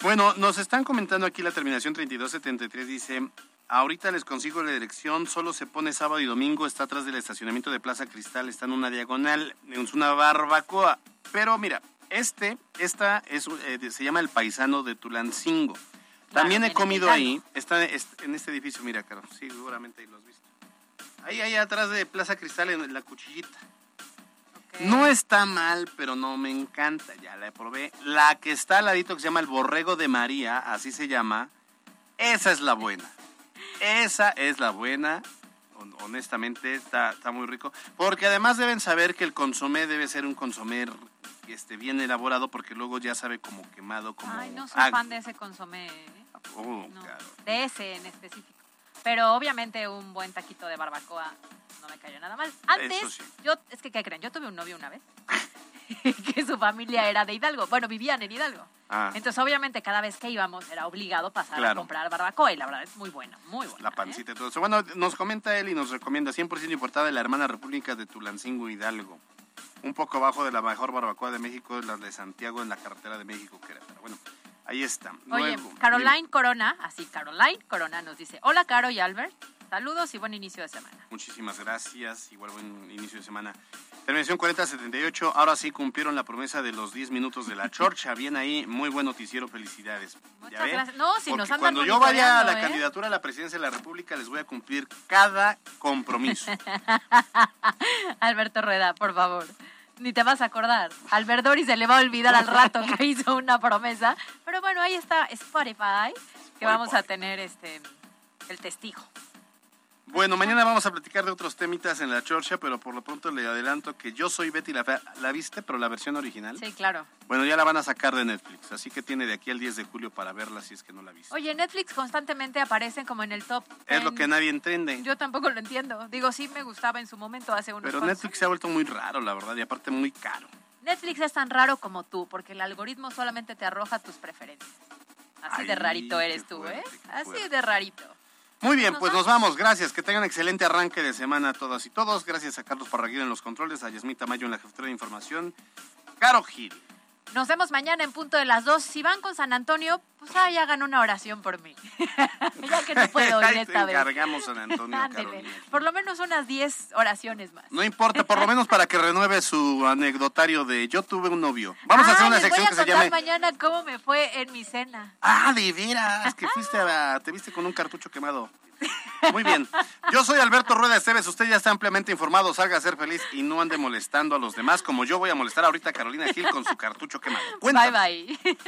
[SPEAKER 9] Bueno, nos están comentando aquí la terminación 3273, dice, ahorita les consigo la dirección, solo se pone sábado y domingo, está atrás del estacionamiento de Plaza Cristal, está en una diagonal, es una barbacoa. Pero mira, este, esta es, eh, se llama El Paisano de Tulancingo. También he comido ahí, está est- en este edificio, mira, Caro, sí, seguramente ahí lo has visto. Ahí, ahí atrás de Plaza Cristal, en la cuchillita. No está mal, pero no me encanta. Ya la probé. La que está al ladito, que se llama el Borrego de María, así se llama. Esa es la buena. Esa es la buena. hon- honestamente está, está muy rico. Porque además deben saber que el consomé debe ser un consomé este, bien elaborado porque luego ya sabe como quemado, como...
[SPEAKER 10] Ay, no soy fan de ese consomé, ¿eh?
[SPEAKER 9] Oh,
[SPEAKER 10] No,
[SPEAKER 9] claro.
[SPEAKER 10] de ese en específico. Pero obviamente un buen taquito de barbacoa no me cayó nada mal. Antes,
[SPEAKER 9] sí.
[SPEAKER 10] yo, es que, ¿qué creen? Yo tuve un novio una vez que su familia era de Hidalgo. Bueno, vivían en Hidalgo.
[SPEAKER 9] Ah.
[SPEAKER 10] Entonces, obviamente, cada vez que íbamos era obligado pasar a comprar barbacoa y la verdad es muy buena, muy buena.
[SPEAKER 9] La pancita y todo eso. Bueno, nos comenta él y nos recomienda 100% importada de la hermana República de Tulancingo Hidalgo. Un poco abajo de la mejor barbacoa de México, la de Santiago en la carretera de México, Querétaro. Bueno, ahí está.
[SPEAKER 10] Oye,
[SPEAKER 9] Luego,
[SPEAKER 10] Caroline Corona, así Caroline Corona nos dice, hola Caro y Albert, saludos y buen inicio de semana.
[SPEAKER 9] Muchísimas gracias. Igual buen inicio de semana. Terminación 4078. Ahora sí cumplieron la promesa de los 10 minutos de la chorcha. Bien ahí. Muy buen noticiero. Felicidades. ¿Ya
[SPEAKER 10] Muchas gracias. No, si
[SPEAKER 9] Porque
[SPEAKER 10] nos andan
[SPEAKER 9] cuando yo vaya a la
[SPEAKER 10] ¿eh?
[SPEAKER 9] candidatura a la presidencia de la República les voy a cumplir cada compromiso.
[SPEAKER 10] Alberto Rueda, por favor. Ni te vas a acordar. Albert se le va a olvidar al rato que hizo una promesa. Pero bueno, ahí está Spotify, que vamos a tener este el testigo.
[SPEAKER 9] Bueno, mañana vamos a platicar de otros temitas en la chorcha, pero por lo pronto le adelanto que yo soy Betty la Fea. ¿La viste? Pero la versión original.
[SPEAKER 10] Sí, claro.
[SPEAKER 9] Bueno, ya la van a sacar de Netflix, así que tiene de aquí al 10 de julio para verla si es que no la viste.
[SPEAKER 10] Oye, Netflix constantemente aparecen como en el top.
[SPEAKER 9] Es lo
[SPEAKER 10] 10.
[SPEAKER 9] que nadie entiende.
[SPEAKER 10] Yo tampoco lo entiendo. Digo, sí me gustaba en su momento hace unos
[SPEAKER 9] Pero Netflix se ha vuelto muy raro, la verdad, y aparte muy caro.
[SPEAKER 10] Netflix es tan raro como tú, porque el algoritmo solamente te arroja tus preferencias. Así de rarito eres tú, ¿eh?
[SPEAKER 9] fuerte,
[SPEAKER 10] Así de rarito.
[SPEAKER 9] Muy bien, pues nos vamos. Gracias. Que tengan excelente arranque de semana a todas y todos. Gracias a Carlos Parraguín en los controles, a Yasmita Mayo en la jefatura de información. Caro Gil.
[SPEAKER 10] Nos vemos mañana en punto de las dos. Si van con San Antonio, pues ahí hagan una oración por mí. ya que no puedo ir esta vez.
[SPEAKER 9] encargamos, San Antonio.
[SPEAKER 10] Por lo menos unas 10 oraciones más.
[SPEAKER 9] No importa, por lo menos para que renueve su anecdotario de yo tuve un novio. Vamos a hacer
[SPEAKER 10] Ah,
[SPEAKER 9] una
[SPEAKER 10] les
[SPEAKER 9] sección
[SPEAKER 10] voy a
[SPEAKER 9] que se llame
[SPEAKER 10] mañana cómo me fue en mi cena.
[SPEAKER 9] Ah, de veras, que fuiste a, te viste con un cartucho quemado. Muy bien. Yo soy Alberto Rueda Esteves. Usted ya está ampliamente informado. Salga a ser feliz y no ande molestando a los demás como yo voy a molestar ahorita a Carolina Gil con su cartucho quemado. Cuéntame.
[SPEAKER 10] Bye bye.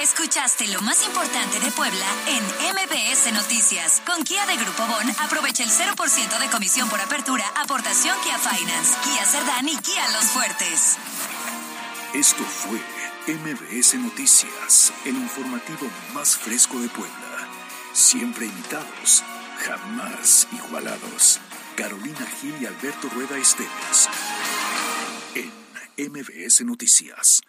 [SPEAKER 33] Escuchaste lo más importante de Puebla en MBS Noticias. Con Kia de Grupo Bon, aprovecha el 0% de comisión por apertura, aportación Kia Finance, Kia Cerdán y Kia Los Fuertes.
[SPEAKER 16] Esto fue MBS Noticias, el informativo más fresco de Puebla. Siempre imitados, jamás igualados. Carolina Gil y Alberto Rueda Esteves. En MBS Noticias.